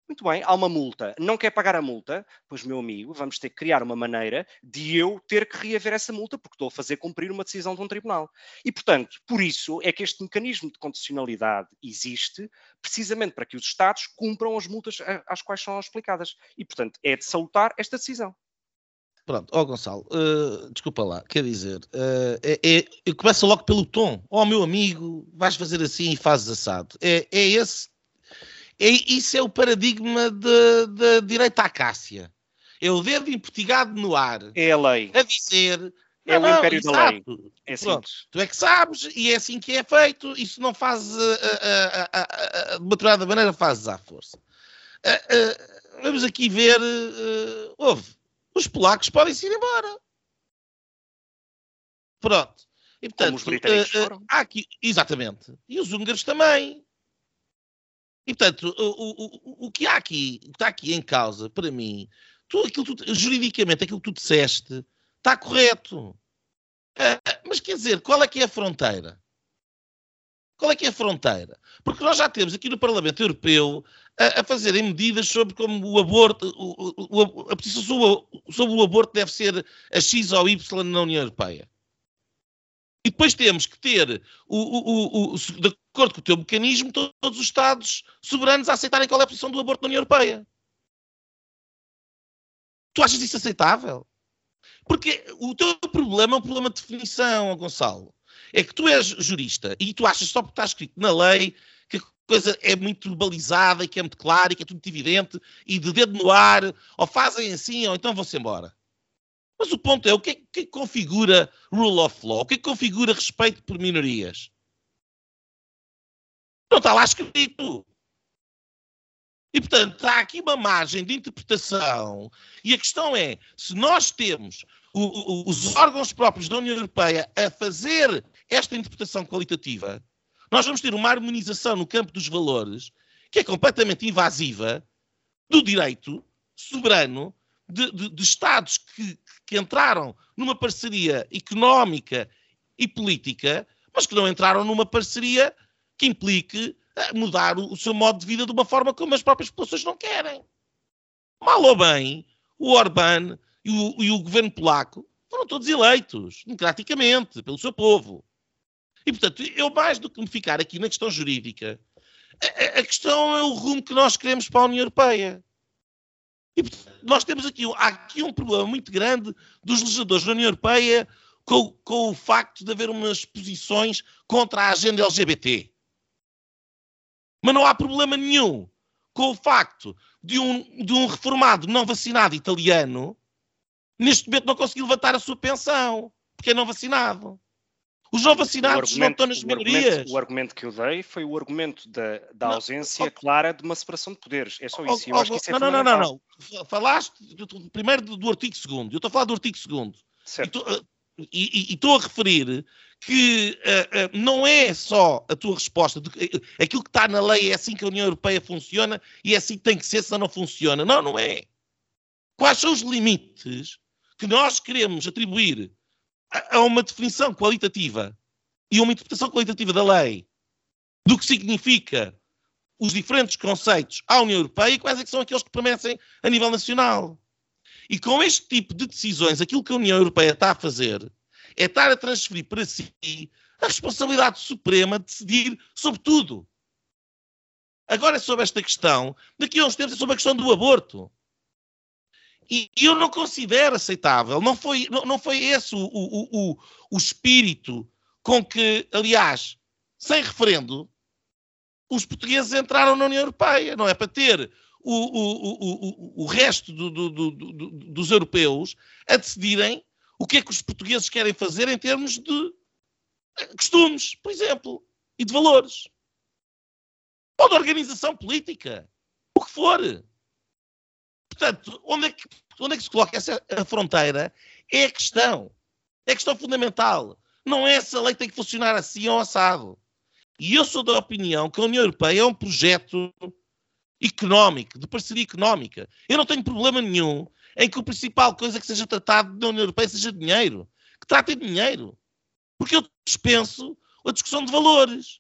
muito bem, há uma multa. Não quer pagar a multa? Pois, meu amigo, vamos ter que criar uma maneira de eu ter que reaver essa multa, porque estou a fazer cumprir uma decisão de um tribunal. E, portanto, por isso é que este mecanismo de condicionalidade existe, precisamente para que os Estados cumpram as multas às quais são explicadas. E, portanto, é de salutar esta decisão. Pronto, ó oh, Gonçalo, uh, desculpa lá, quer dizer, uh, é, é, começa logo pelo tom. Ó oh, meu amigo, vais fazer assim e fazes assado. É, é esse, isso é o paradigma da direita à Cássia. É o dedo empotigado no ar. É a lei. A dizer. É não, o império não, da lei. É Pronto, tu é que sabes e é assim que é feito. Isso não faz uh, de uma determinada maneira, fazes à força. vamos aqui ver. houve os polacos podem se ir embora. Pronto. E, portanto, Como os britânicos uh, foram. Há aqui, exatamente. E os húngaros também. E, portanto, o, o, o, que há aqui, o que está aqui em causa, para mim, tudo aquilo, juridicamente, aquilo que tu disseste, está correto. Uh, mas quer dizer, qual é que é a fronteira? Qual é que é a fronteira? Porque nós já temos aqui no Parlamento Europeu a, a fazerem medidas sobre como o aborto, o, o, a posição sobre, sobre o aborto deve ser a X ou Y na União Europeia. E depois temos que ter, o, o, o, de acordo com o teu mecanismo, todos os Estados soberanos a aceitarem qual é a posição do aborto na União Europeia. Tu achas isso aceitável? Porque o teu problema é um problema de definição, Gonçalo. É que tu és jurista e tu achas só porque está escrito na lei que a coisa é muito balizada e que é muito clara e que é tudo evidente e de dedo no ar, ou fazem assim ou então vão-se embora. Mas o ponto é, o que é que configura rule of law? O que é que configura respeito por minorias? Não está lá escrito. E, portanto, há aqui uma margem de interpretação. E a questão é: se nós temos o, o, os órgãos próprios da União Europeia a fazer esta interpretação qualitativa, nós vamos ter uma harmonização no campo dos valores que é completamente invasiva do direito soberano de, de, de Estados que, que entraram numa parceria económica e política, mas que não entraram numa parceria que implique eh, mudar o, seu modo de vida de uma forma como as próprias populações não querem. Mal ou bem, o Orbán e o, e o governo polaco foram todos eleitos, democraticamente, pelo seu povo. E, portanto, eu mais do que me ficar aqui na questão jurídica, a, a questão é o rumo que nós queremos para a União Europeia. E nós temos aqui, há aqui um problema muito grande dos legisladores da União Europeia com, com, o facto de haver umas posições contra a agenda LGBT. Mas não há problema nenhum com o facto de um, de um reformado não vacinado italiano neste momento não conseguir levantar a sua pensão porque é não vacinado. Os não vacinados não estão nas minorias. Argumento, o argumento que eu dei foi o argumento da, da ausência clara de uma separação de poderes. É só isso. Oh, acho que isso é não, não, não, não, não. Falaste primeiro do, do artigo 2 Eu estou a falar do artigo 2 Certo. E estou a referir que uh, uh, não é só a tua resposta, de, uh, aquilo que está na lei é assim que a União Europeia funciona e é assim que tem que ser, senão não funciona. Não, não é. Quais são os limites que nós queremos atribuir a uma definição qualitativa e uma interpretação qualitativa da lei do que significa os diferentes conceitos à União Europeia e quais é são aqueles que permanecem a nível nacional. E com este tipo de decisões, aquilo que a União Europeia está a fazer é estar a transferir para si a responsabilidade suprema de decidir sobre tudo. Agora, sobre esta questão, daqui a uns tempos é sobre a questão do aborto. E eu não considero aceitável, não foi, não, não foi esse o, o, o, o espírito com que, aliás, sem referendo, os portugueses entraram na União Europeia. Não é para ter o, o, o, o resto do, do, do, dos europeus a decidirem o que é que os portugueses querem fazer em termos de costumes, por exemplo, e de valores. Ou de organização política. O que for. Portanto, onde é que, onde é que se coloca essa fronteira é a questão. É a questão fundamental. Não é se a lei tem que funcionar assim ou assado. E eu sou da opinião que a União Europeia é um projeto económico, de parceria económica. Eu não tenho problema nenhum em que a principal coisa que seja tratado na União Europeia seja dinheiro. Que tratem dinheiro. Porque eu dispenso a discussão de valores.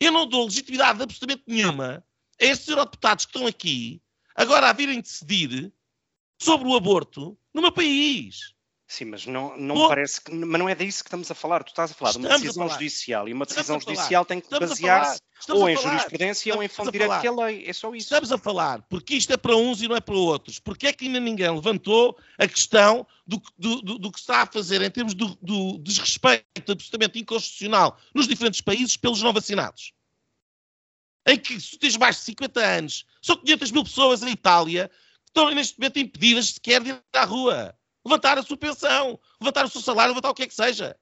Eu não dou legitimidade absolutamente nenhuma a estes eurodeputados que estão aqui agora a virem decidir sobre o aborto no meu país. Sim, mas não, não parece que. Mas não é disso que estamos a falar. Tu estás a falar de uma decisão judicial e uma decisão judicial tem que basear-se ou em jurisprudência ou em fonte direta que é lei. É só isso. Estamos a falar, porque isto é para uns e não é para outros. Porque é que ainda ninguém levantou a questão do, do, do, do que está a fazer em termos do desrespeito absolutamente inconstitucional nos diferentes países pelos não vacinados? Em que se tens mais de 50 anos, são 500 mil pessoas em Itália que estão neste momento impedidas sequer de ir à rua levantar a sua pensão, levantar o seu salário, levantar o que é que seja.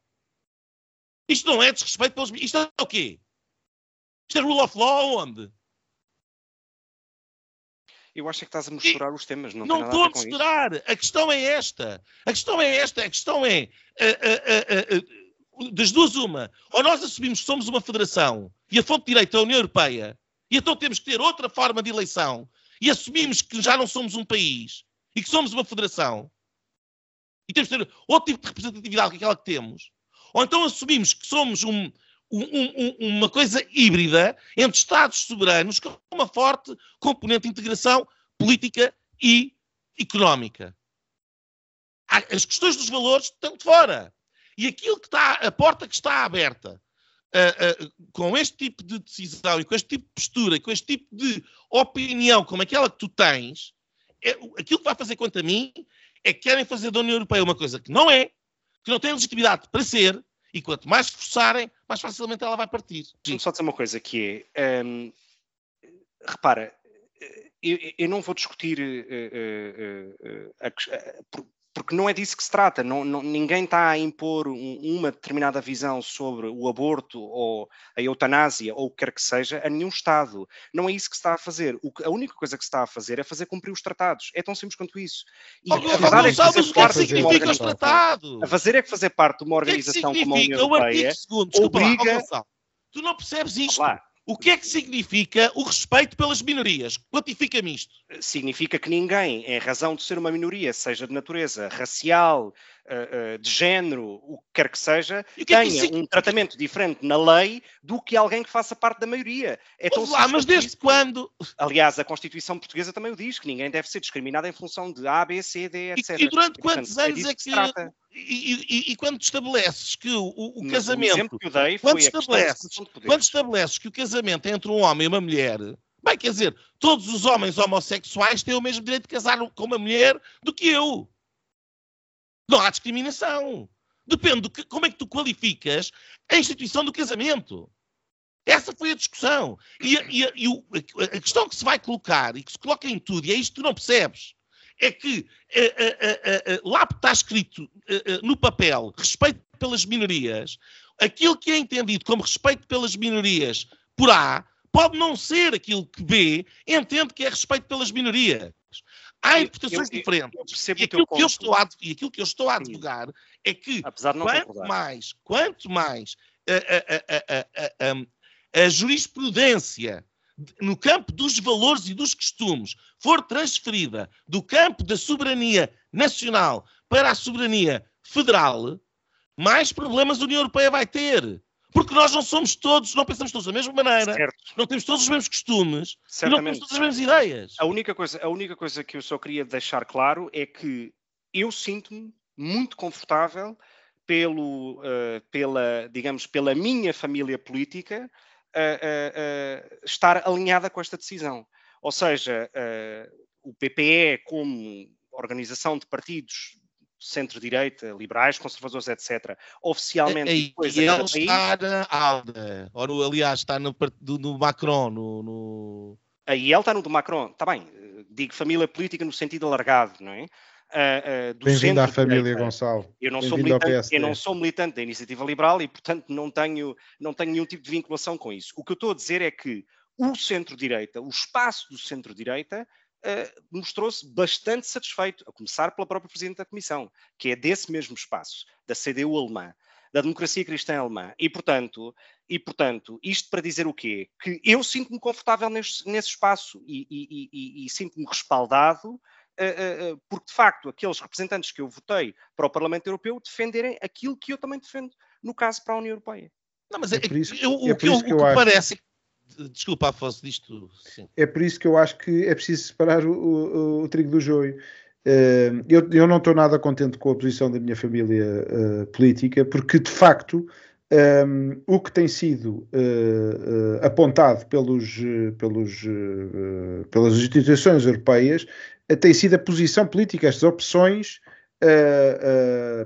Isto não é desrespeito pelos. Isto é o quê? Isto é rule of law onde? Eu acho que estás a misturar e, os temas, não, não estou a, a misturar. Isso. A questão é esta. A questão é esta. A questão é. Uh, uh, uh, das duas, uma. Ou nós assumimos que somos uma federação e a fonte de direito é a União Europeia, e então temos que ter outra forma de eleição, e assumimos que já não somos um país e que somos uma federação, e temos que ter outro tipo de representatividade que aquela que temos, ou então assumimos que somos um, um, um, uma coisa híbrida entre Estados soberanos com uma forte componente de integração política e económica. As questões dos valores estão de fora. E aquilo que está, a porta que está aberta uh, uh, com este tipo de decisão e com este tipo de postura e com este tipo de opinião como aquela que tu tens, é, aquilo que vai fazer quanto a mim é que querem fazer da União Europeia uma coisa que não é, que não tem legitimidade para ser, e quanto mais forçarem, mais facilmente ela vai partir. Deixa-me só dizer uma coisa que é. Um, repara, eu, eu, não vou discutir uh, uh, uh, porque não é disso que se trata. Não, não, ninguém está a impor um, uma determinada visão sobre o aborto ou a eutanásia ou o que quer que seja a nenhum Estado. Não é isso que se está a fazer. O, a única coisa que se está a fazer é fazer cumprir os tratados. É tão simples quanto isso. E oh, a verdade é que o é que significa os tratados? A fazer é que fazer parte de uma organização que é que como a União Europeia obriga... Lá, tu não percebes isto. Olá. O que é que significa o respeito pelas minorias? Quantifica-me isto. Significa que ninguém, em razão de ser uma minoria, seja de natureza racial, uh, uh, de género, o que quer que seja, que tenha é que um tratamento diferente na lei do que alguém que faça parte da maioria. É tão lá, mas desde quando? Aliás, a Constituição Portuguesa também o diz, que ninguém deve ser discriminado em função de A, B, C, D, etc. E, e durante e, quantos portanto, anos é que... que e, e, e, quando estabeleces que o, o casamento. Que eu dei quando, estabeleces, quando estabeleces que o casamento é entre um homem e uma mulher. Bem, quer dizer, todos os homens homossexuais têm o mesmo direito de casar com uma mulher do que eu. Não há discriminação. Depende de que, como é que tu qualificas a instituição do casamento. Essa foi a discussão. E, e, e o, a questão que se vai colocar e que se coloca em tudo, e é isto que tu não percebes, é que uh, uh, uh, lá está escrito no papel respeito pelas minorias, aquilo que é entendido como respeito pelas minorias por A pode não ser aquilo que B entende que é respeito pelas minorias. Há interpretações eu, eu, diferentes. Eu e, aquilo que eu estou a, e aquilo que eu estou a advogar é que quanto mais, quanto mais a, a, a, a jurisprudência no campo dos valores e dos costumes for transferida do campo da soberania nacional para a soberania federal, mais problemas a União Europeia vai ter. Porque nós não somos todos, não pensamos todos da mesma maneira, certo. não temos todos os mesmos costumes e não temos todas as mesmas ideias. A única, coisa, a única coisa que eu só queria deixar claro é que eu sinto-me muito confortável pelo, uh, pela, digamos, pela minha família política uh, uh, estar alinhada com esta decisão. Ou seja, o PPE como organização de partidos centro-direita, liberais, conservadores, etc. Oficialmente. E, depois, e ele está na ALDE, ou aliás, está no, no Macron, no, no... Aí ele está no do Macron, está bem, digo família política no sentido alargado, não é? Uh, uh, Bem-vindo à família, Gonçalo. Eu não, sou militante, eu não sou militante da Iniciativa Liberal e, portanto, não tenho, não tenho nenhum tipo de vinculação com isso. O que eu estou a dizer é que o centro-direita, o espaço do centro-direita, uh, mostrou-se bastante satisfeito, a começar pela própria Presidente da Comissão, que é desse mesmo espaço, da CDU alemã, da democracia cristã alemã. E, portanto, e, portanto isto para dizer o quê? Que eu sinto-me confortável nesse, nesse espaço e, e, e, e sinto-me respaldado porque de facto aqueles representantes que eu votei para o Parlamento Europeu defenderem aquilo que eu também defendo, no caso para a União Europeia. Não, mas é, é isso, eu, é o, que, eu, o que, que parece Desculpa, Afonso, disto. Sim. É por isso que eu acho que é preciso separar o, o, o trigo do joio. Uh, eu, eu, não estou nada contente com a posição da minha família uh, política, porque de facto um, o que tem sido uh, apontado pelos, pelos, pelas instituições europeias tem sido a posição política, estas opções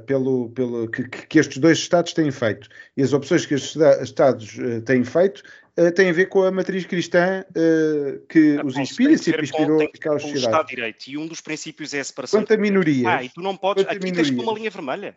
pelo, pelo, que, que, estes dois Estados têm feito. E as opções que estes Estados têm feito uh, tem a ver com a matriz cristã uh, que os inspira e sempre inspirou aquela sociedade. Estado de Direito, e um dos princípios é a separação. Quanto a minorias. Ah, e tu não podes. Aqui minorias. tens uma linha vermelha.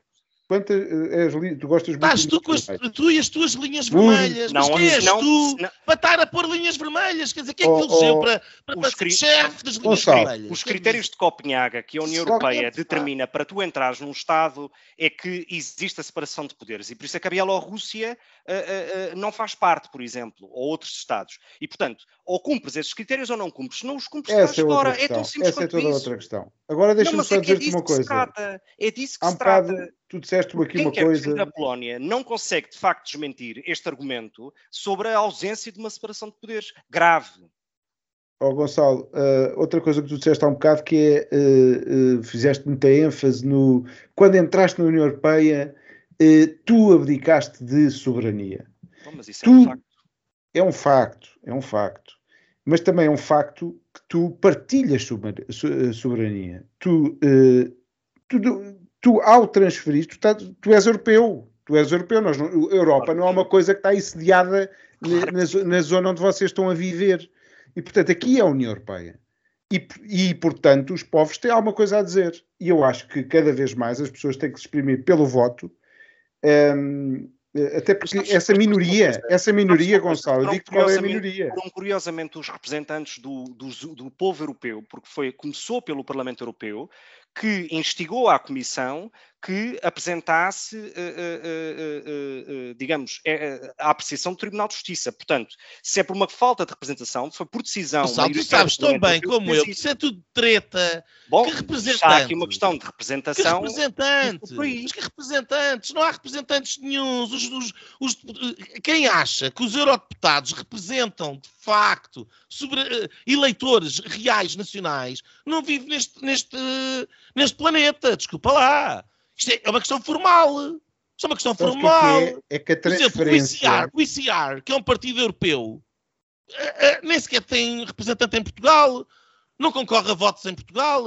Quanto, eh, és, tu gostas muito Estás tu, com as, tu e as tuas linhas vermelhas. Não, mas quem és não, tu não, para estar a pôr linhas vermelhas? Quer dizer, quem é que oh, elegeu oh, para, para, para chefe das linhas vermelhas? Os critérios de Copenhaga que a União Europeia determina para tu entrares num Estado é que existe a separação de poderes. E por isso é que a Bielorrússia uh, uh, uh, não faz parte, por exemplo, ou outros Estados. E, portanto, ou cumpres esses critérios ou não cumpres. Se não os cumpres, Essa estás é fora. É tão simples Essa é toda isso. outra questão. Agora deixa-me só é, é dizer-te uma coisa. É disso que se trata tu disseste-me aqui Quem uma coisa. da Polónia não consegue de facto desmentir este argumento sobre a ausência de uma separação de poderes grave. Oh, Gonçalo, uh, outra coisa que tu disseste há um bocado que é uh, uh, fizeste muita ênfase no quando entraste na União Europeia, tu abdicaste de soberania. Bom, mas isso tu, é um facto. É um facto, é um facto. Mas também é um facto que tu partilhas soberania. Tu, tu tu, ao transferir, tu, tá, tu és europeu. Tu és europeu. Nós não, a Europa não é uma coisa que está aí sediada na, na, zona onde vocês estão a viver. E, portanto, aqui é a União Europeia. e, e, portanto, os povos têm alguma coisa a dizer. E eu acho que cada vez mais as pessoas têm que se exprimir pelo voto. Um, até porque essa minoria, essa minoria, Gonçalo, eu digo qual é a minoria. Foram curiosamente os representantes do, do, do povo europeu, porque foi, começou pelo Parlamento Europeu, que instigou a Comissão que apresentasse, uh, uh, digamos, a apreciação do Tribunal de Justiça. Portanto, se é por uma falta de representação, foi por decisão... Gonçalo, tu sabes tão bem como eu que isso é tudo treta. Bom, que representantes? Há aqui uma questão de representação... Que representantes? Mas que representantes? Não há representantes nenhums. Os, os, os, quem acha que os eurodeputados representam, de facto, sobre, eleitores reais nacionais, não vive neste, neste, neste planeta. Desculpa lá. Isto é, é uma questão formal. Isto é uma questão formal. Que é, é? é que a transferência... Exemplo, o, ICR, o ICR, que é um partido europeu, uh, nem sequer tem representante em Portugal, não concorre a votos em Portugal.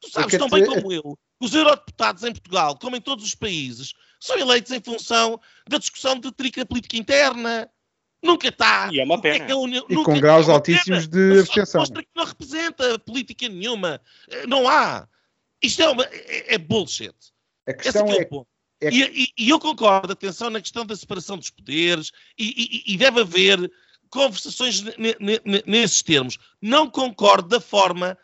Tu sabes é tão bem como eu os eurodeputados em Portugal, como em todos os países, são eleitos em função da discussão de trica política interna. Nunca está. E é uma pena. É União, e com graus é altíssimos de abstenção. Mostra que não representa política nenhuma. Eh, não há. Isto é, uma, é, é bullshit. A questão é, é, é... E, e, e, eu concordo, atenção, na questão da separação dos poderes e, e deve haver conversações nesses termos. Não concordo da forma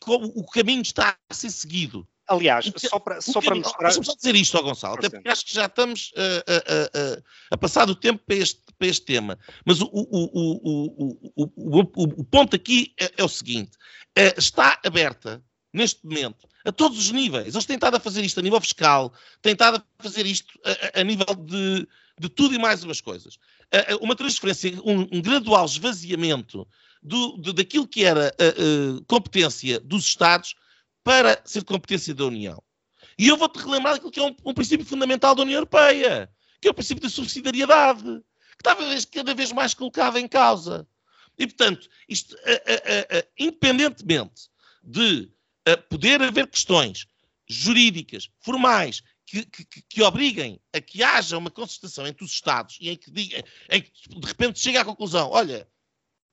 como o caminho está a ser seguido. Aliás, só para, só para mostrar. Deixa-me só dizer isto, Gonçalo, até porque acho que já estamos uh, uh, uh, a passar do tempo para este, para este tema. Mas o, o, o, o ponto aqui é, é o seguinte: eh, está aberta, neste momento, a todos os níveis. Eles têm estado a fazer isto a nível fiscal, têm estado a fazer isto a, a nível de, de tudo e mais umas coisas. uma transferência, um, um gradual esvaziamento do, de, daquilo que era a, competência dos Estados para ser competência da União. E eu vou-te relembrar aquilo que é um, um, princípio fundamental da União Europeia, que é o princípio da subsidiariedade, que está cada vez, mais colocado em causa. E, portanto, isto, independentemente de poder haver questões jurídicas, formais, que, que, que, obriguem a que haja uma concertação entre os Estados e em que, em que de repente chega à conclusão: olha,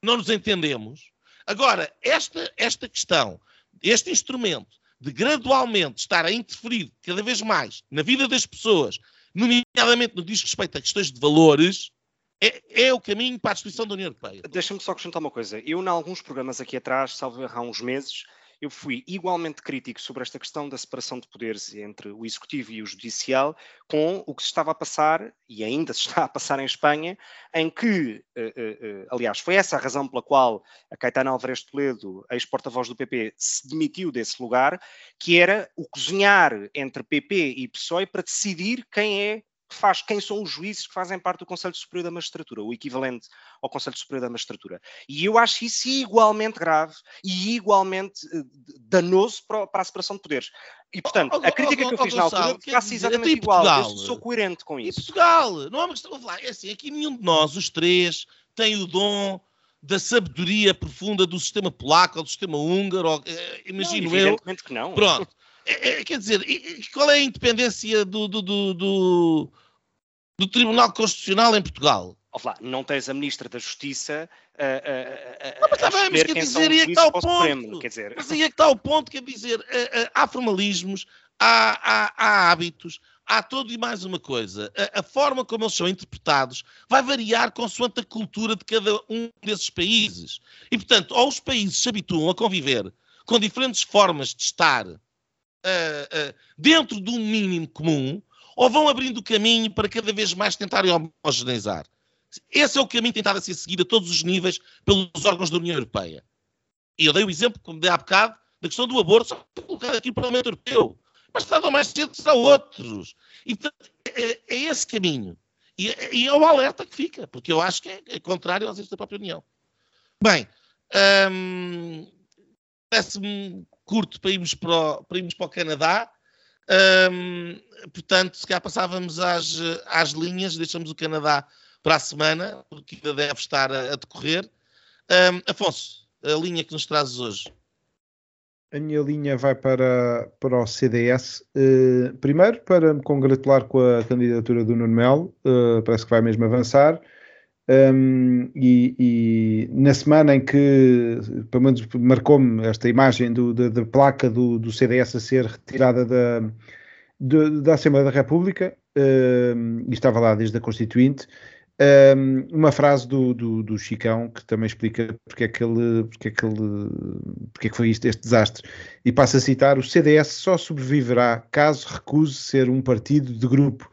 não nos entendemos. Agora, esta, esta questão este instrumento de gradualmente estar a interferir cada vez mais na vida das pessoas, nomeadamente no que diz respeito a questões de valores, é, é, o caminho para a destruição da União Europeia. Deixa-me só acrescentar uma coisa. Eu, em alguns programas aqui atrás, salvo há uns meses, eu fui igualmente crítico sobre esta questão da separação de poderes entre o executivo e o judicial, com o que se estava a passar, e ainda se está a passar em Espanha, em que, eh, eh, eh, aliás, foi essa a razão pela qual a Caetana Alvarez Toledo, ex-porta-voz do PP, se demitiu desse lugar, que era o cozinhar entre PP e PSOE para decidir quem é que faz quem são os juízes que fazem parte do Conselho Superior da Magistratura, o equivalente ao Conselho Superior da Magistratura. E eu acho isso igualmente grave e igualmente uh, danoso para, a separação de poderes. E, portanto, oh, oh, a crítica oh, que eu fiz na altura faço exatamente igual. Eu sou coerente com isso. Em Portugal, não há uma questão. É assim, aqui nenhum de nós, os três, tem o dom da sabedoria profunda do sistema polaco ou do sistema húngaro, ou, eh, imagino não, evidentemente eu. que não. Pronto. É, é, quer dizer, qual é a independência do, do, do, do, do Tribunal Constitucional em Portugal? Lá, não tens a Ministra da Justiça a, a, a, não, mas está bem, mas quer dizer, aí é que está o ponto. Supremo, quer dizer. Mas aí é que está o ponto, quer dizer, há formalismos, há, há, há hábitos, há tudo e mais uma coisa. A, a, forma como eles são interpretados vai variar consoante a cultura de cada um desses países. E, portanto, ou os países se habituam a conviver com diferentes formas de estar uh, dentro de um mínimo comum ou vão abrindo caminho para cada vez mais tentarem homogeneizar. Esse é o caminho tentado a ser seguido a todos os níveis pelos órgãos da União Europeia. E eu dei o exemplo, como dei há bocado, da questão do aborto, só colocado aqui no Parlamento Europeu. Mas tarde mais cedo será outros. E é, é, esse caminho. E, e, é o alerta que fica, porque eu acho que é, é contrário aos da própria União. Bem, hum, parece-me curto para irmos para o, para irmos para o Canadá. Portanto, se calhar passávamos às, às linhas, deixamos o Canadá para a semana, porque ainda deve estar a, a decorrer. Afonso, a linha que nos trazes hoje. A minha linha vai para, para o CDS. Uh, primeiro, para me congratular com a candidatura do Nuno Melo, uh, parece que vai mesmo avançar. Um, e, e, na semana em que, pelo menos marcou-me esta imagem do, da, da, placa do, do, CDS a ser retirada da, da Assembleia da República, um, e estava lá desde a Constituinte, um, uma frase do, do, do, Chicão que também explica porque é que ele, porque é que ele, porque é que foi isto, este desastre. E passa a citar: o CDS só sobreviverá caso recuse ser um partido de grupo,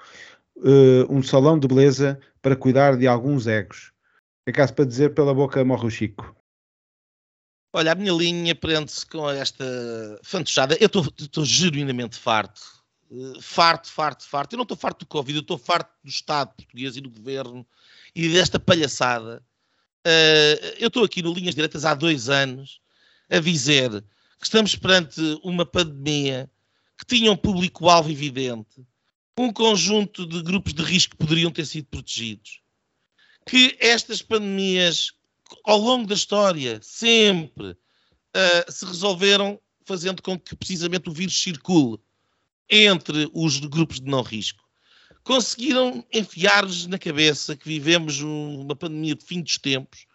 uh, um salão de beleza para cuidar de alguns egos. É caso para dizer pela boca morre o Chico. Olha, a minha linha prende-se com esta fantochada. Eu estou genuinamente farto uh, farto, farto, farto. Eu não estou farto do Covid, eu estou farto do Estado português e do governo e desta palhaçada. Uh, eu estou aqui no Linhas Diretas há dois anos a dizer que estamos perante uma pandemia que tinha um público-alvo evidente, um conjunto de grupos de risco que poderiam ter sido protegidos, que estas pandemias, ao longo da história, sempre uh, se resolveram fazendo com que precisamente o vírus circule entre os grupos de não risco. Conseguiram enfiar-nos na cabeça que vivemos uma pandemia de fim dos tempos.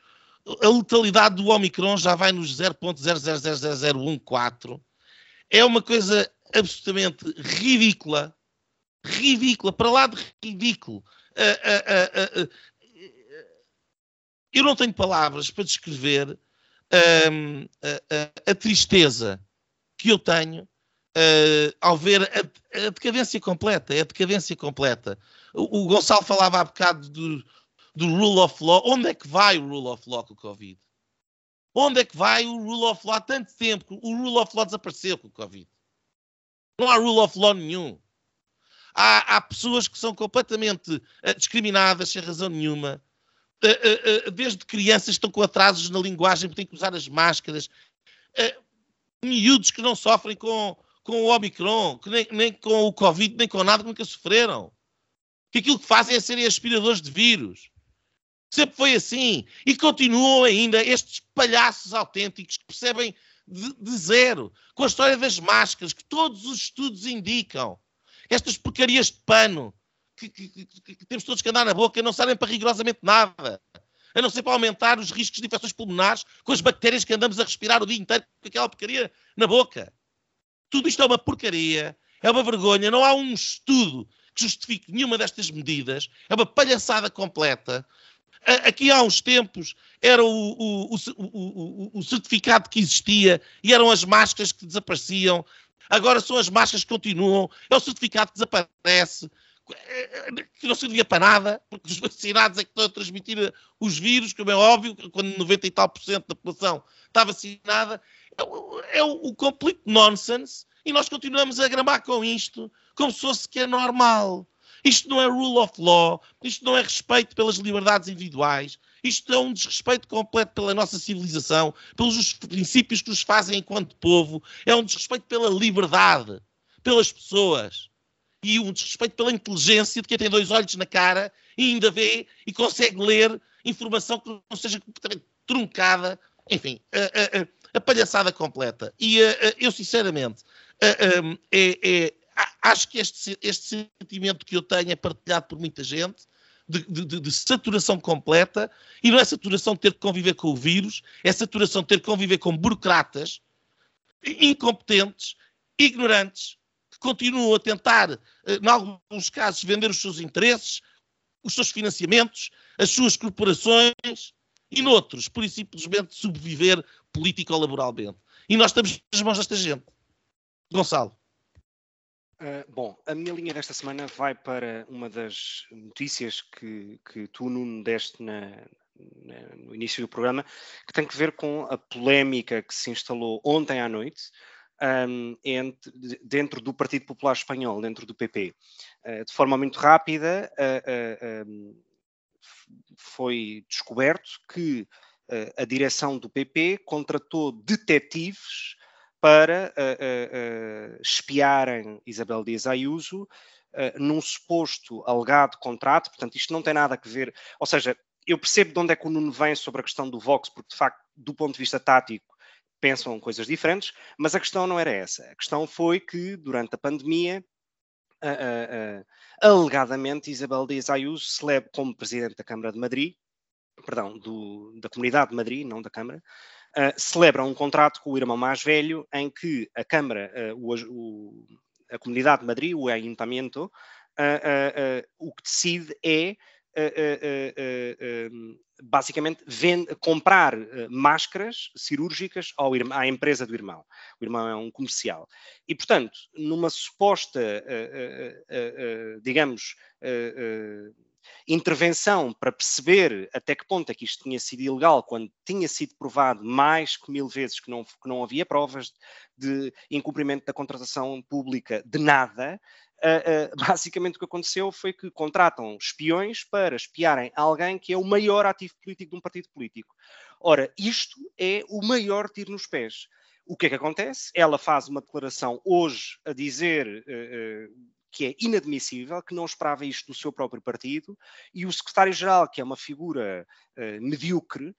A letalidade do Omicron já vai nos 0.0000014. É uma coisa absolutamente ridícula. Ridícula, para lá de ridículo. Uh, uh, uh, eu não tenho palavras para descrever a tristeza que eu tenho uh, ao ver a, a, decadência completa, é a decadência completa. O, o Gonçalo falava há bocado do, do rule of law. Onde é que vai o rule of law com o Covid? Onde é que vai o rule of law há tanto tempo? O rule of law desapareceu com o Covid. Não há rule of law nenhum. Há, há pessoas que são completamente uh, discriminadas sem razão nenhuma. Uh, uh, desde crianças estão com atrasos na linguagem, têm que usar as máscaras. miúdos que não sofrem com, com o Omicron, que nem, nem com o Covid, nem com nada, nunca sofreram. Que aquilo que fazem é serem aspiradores de vírus. Sempre foi assim. E continuam ainda estes palhaços autênticos que percebem de, de zero, com a história das máscaras, que todos os estudos indicam. Estas porcarias de pano que, que, que, que temos todos que andar na boca não servem para rigorosamente nada a não ser para aumentar os riscos de infecções pulmonares com as bactérias que andamos a respirar o dia inteiro com aquela porcaria na boca. Tudo isto é uma porcaria, é uma vergonha, não há um estudo que justifique nenhuma destas medidas, é uma palhaçada completa. Aqui há uns tempos era o, o, o, o, certificado que existia e eram as máscaras que desapareciam. Agora são as máscaras que continuam, é o certificado que desaparece, que não servia para nada, porque os vacinados é que estão a transmitir os vírus, como é óbvio, quando 90 e tal por cento da população está vacinada é, o, é o complete nonsense e nós continuamos a gramar com isto como se fosse que é normal. Isto não é rule of law, isto não é respeito pelas liberdades individuais, isto é um desrespeito completo pela nossa civilização, pelos princípios que nos fazem enquanto povo, é um desrespeito pela liberdade, pelas pessoas e um desrespeito pela inteligência de quem tem dois olhos na cara e ainda vê e consegue ler informação que não seja truncada. Enfim, uh, uh, a palhaçada completa. E uh, eu, sinceramente, é, é, acho que este, este sentimento que eu tenho é partilhado por muita gente. De, de, de, saturação completa, e não é saturação de ter que conviver com o vírus, é saturação de ter que conviver com burocratas incompetentes, ignorantes, que continuam a tentar, em alguns casos, vender os seus interesses, os seus financiamentos, as suas corporações, e noutros, por simplesmente sobreviver político-laboralmente. E nós estamos nas mãos desta gente. Gonçalo. Uh, bom, a minha linha desta semana vai para uma das notícias que, que tu, Nuno, deste na, na, no início do programa, que tem que ver com a polémica que se instalou ontem à noite um, entre, dentro do Partido Popular Espanhol, dentro do PP. Uh, ah, de forma muito rápida, uh, um, foi descoberto que a direção do PP contratou detetives para uh, uh, espiarem Isabel Dias Ayuso num suposto alegado contrato, portanto isto não tem nada a ver, ou seja, eu percebo de onde é que o Nuno vem sobre a questão do Vox, porque de facto, do ponto de vista tático, pensam coisas diferentes, mas a questão não era essa. A questão foi que, durante a pandemia, alegadamente Isabel Dias Ayuso, celebre como Presidente da Câmara de Madrid, perdão, do, da Comunidade de Madrid, não da Câmara, uh, celebram um contrato com o irmão mais velho em que a Câmara, uh, o, o, a Comunidade de Madrid, o Ayuntamiento, uh, o que decide é basicamente vende, comprar máscaras cirúrgicas ao, à empresa do irmão. O irmão é um comercial. E, portanto, numa suposta, digamos, intervenção para perceber até que ponto é que isto tinha sido ilegal, quando tinha sido provado mais que mil vezes que não, que não havia provas de incumprimento da contratação pública de nada, uh, uh, basicamente o que aconteceu foi que contratam espiões para espiarem alguém que é o maior ativo político de um partido político. Ora, isto é o maior tiro nos pés. O que é que acontece? Ela faz uma declaração hoje a dizer uh, que é inadmissível, que não esperava isto do seu próprio partido, e o secretário-geral, que é uma figura uh, medíocre uh,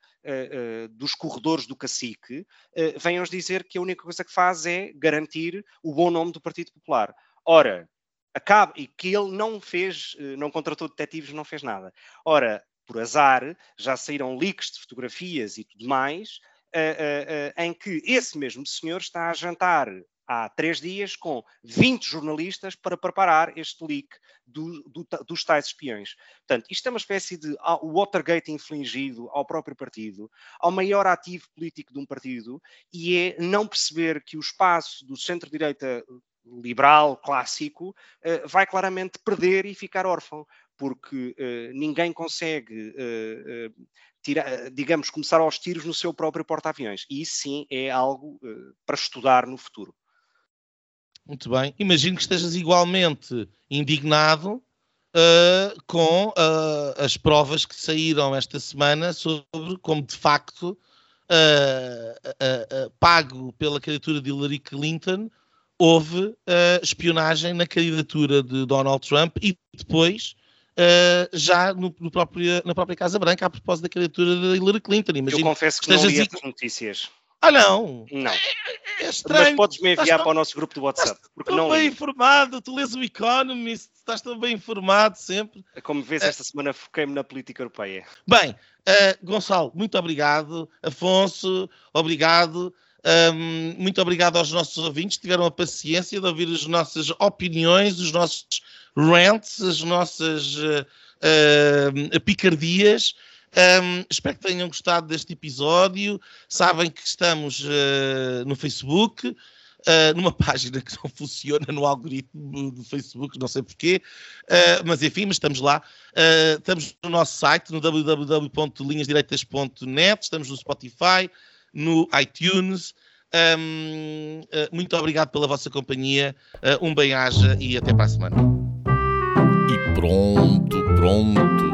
uh, dos corredores do cacique, uh, vem-nos dizer que a única coisa que faz é garantir o bom nome do Partido Popular. Ora, acaba, e que ele não fez, não contratou detetives, não fez nada. Ora, por azar, já saíram leaks de fotografias e tudo mais, em que esse mesmo senhor está a jantar há três dias com 20 jornalistas para preparar este leak do, do, dos tais espiões. Portanto, isto é uma espécie de Watergate infligido ao próprio partido, ao maior ativo político de um partido, e é não perceber que o espaço do centro-direita liberal, clássico, eh, vai claramente perder e ficar órfão, porque uh, ninguém consegue, uh, uh, tira, digamos, começar aos tiros no seu próprio porta-aviões. E isso sim é algo para estudar no futuro. Muito bem. Imagino que estejas igualmente indignado uh, com uh, as provas que saíram esta semana sobre como de facto, uh, pago pela candidatura de Hillary Clinton, houve espionagem na candidatura de Donald Trump e depois. já no, no próprio, na própria Casa Branca a propósito da candidatura de Hillary Clinton. Imagino Eu confesso que, que não li essas notícias. Ah, não? Não. É estranho. Mas podes me enviar estás para o nosso grupo do WhatsApp. Porque não bem informado, tu lês o Economist, estás tão bem informado sempre. Como vês, esta uh, semana foquei-me na política europeia. Bem, uh, Gonçalo, muito obrigado. Afonso, obrigado. Um, muito obrigado aos nossos ouvintes, tiveram a paciência de ouvir as nossas opiniões, os nossos rants, as nossas uh, picardias. Um, espero que tenham gostado deste episódio. Sabem que estamos uh, no Facebook, uh, numa página que não funciona no algoritmo do Facebook, não sei porquê, uh, mas enfim, mas estamos lá. estamos no nosso site, no www.linhasdireitas.net, estamos no Spotify, no iTunes. Um, muito obrigado pela vossa companhia. um bem-aja e até para a semana. E pronto, pronto.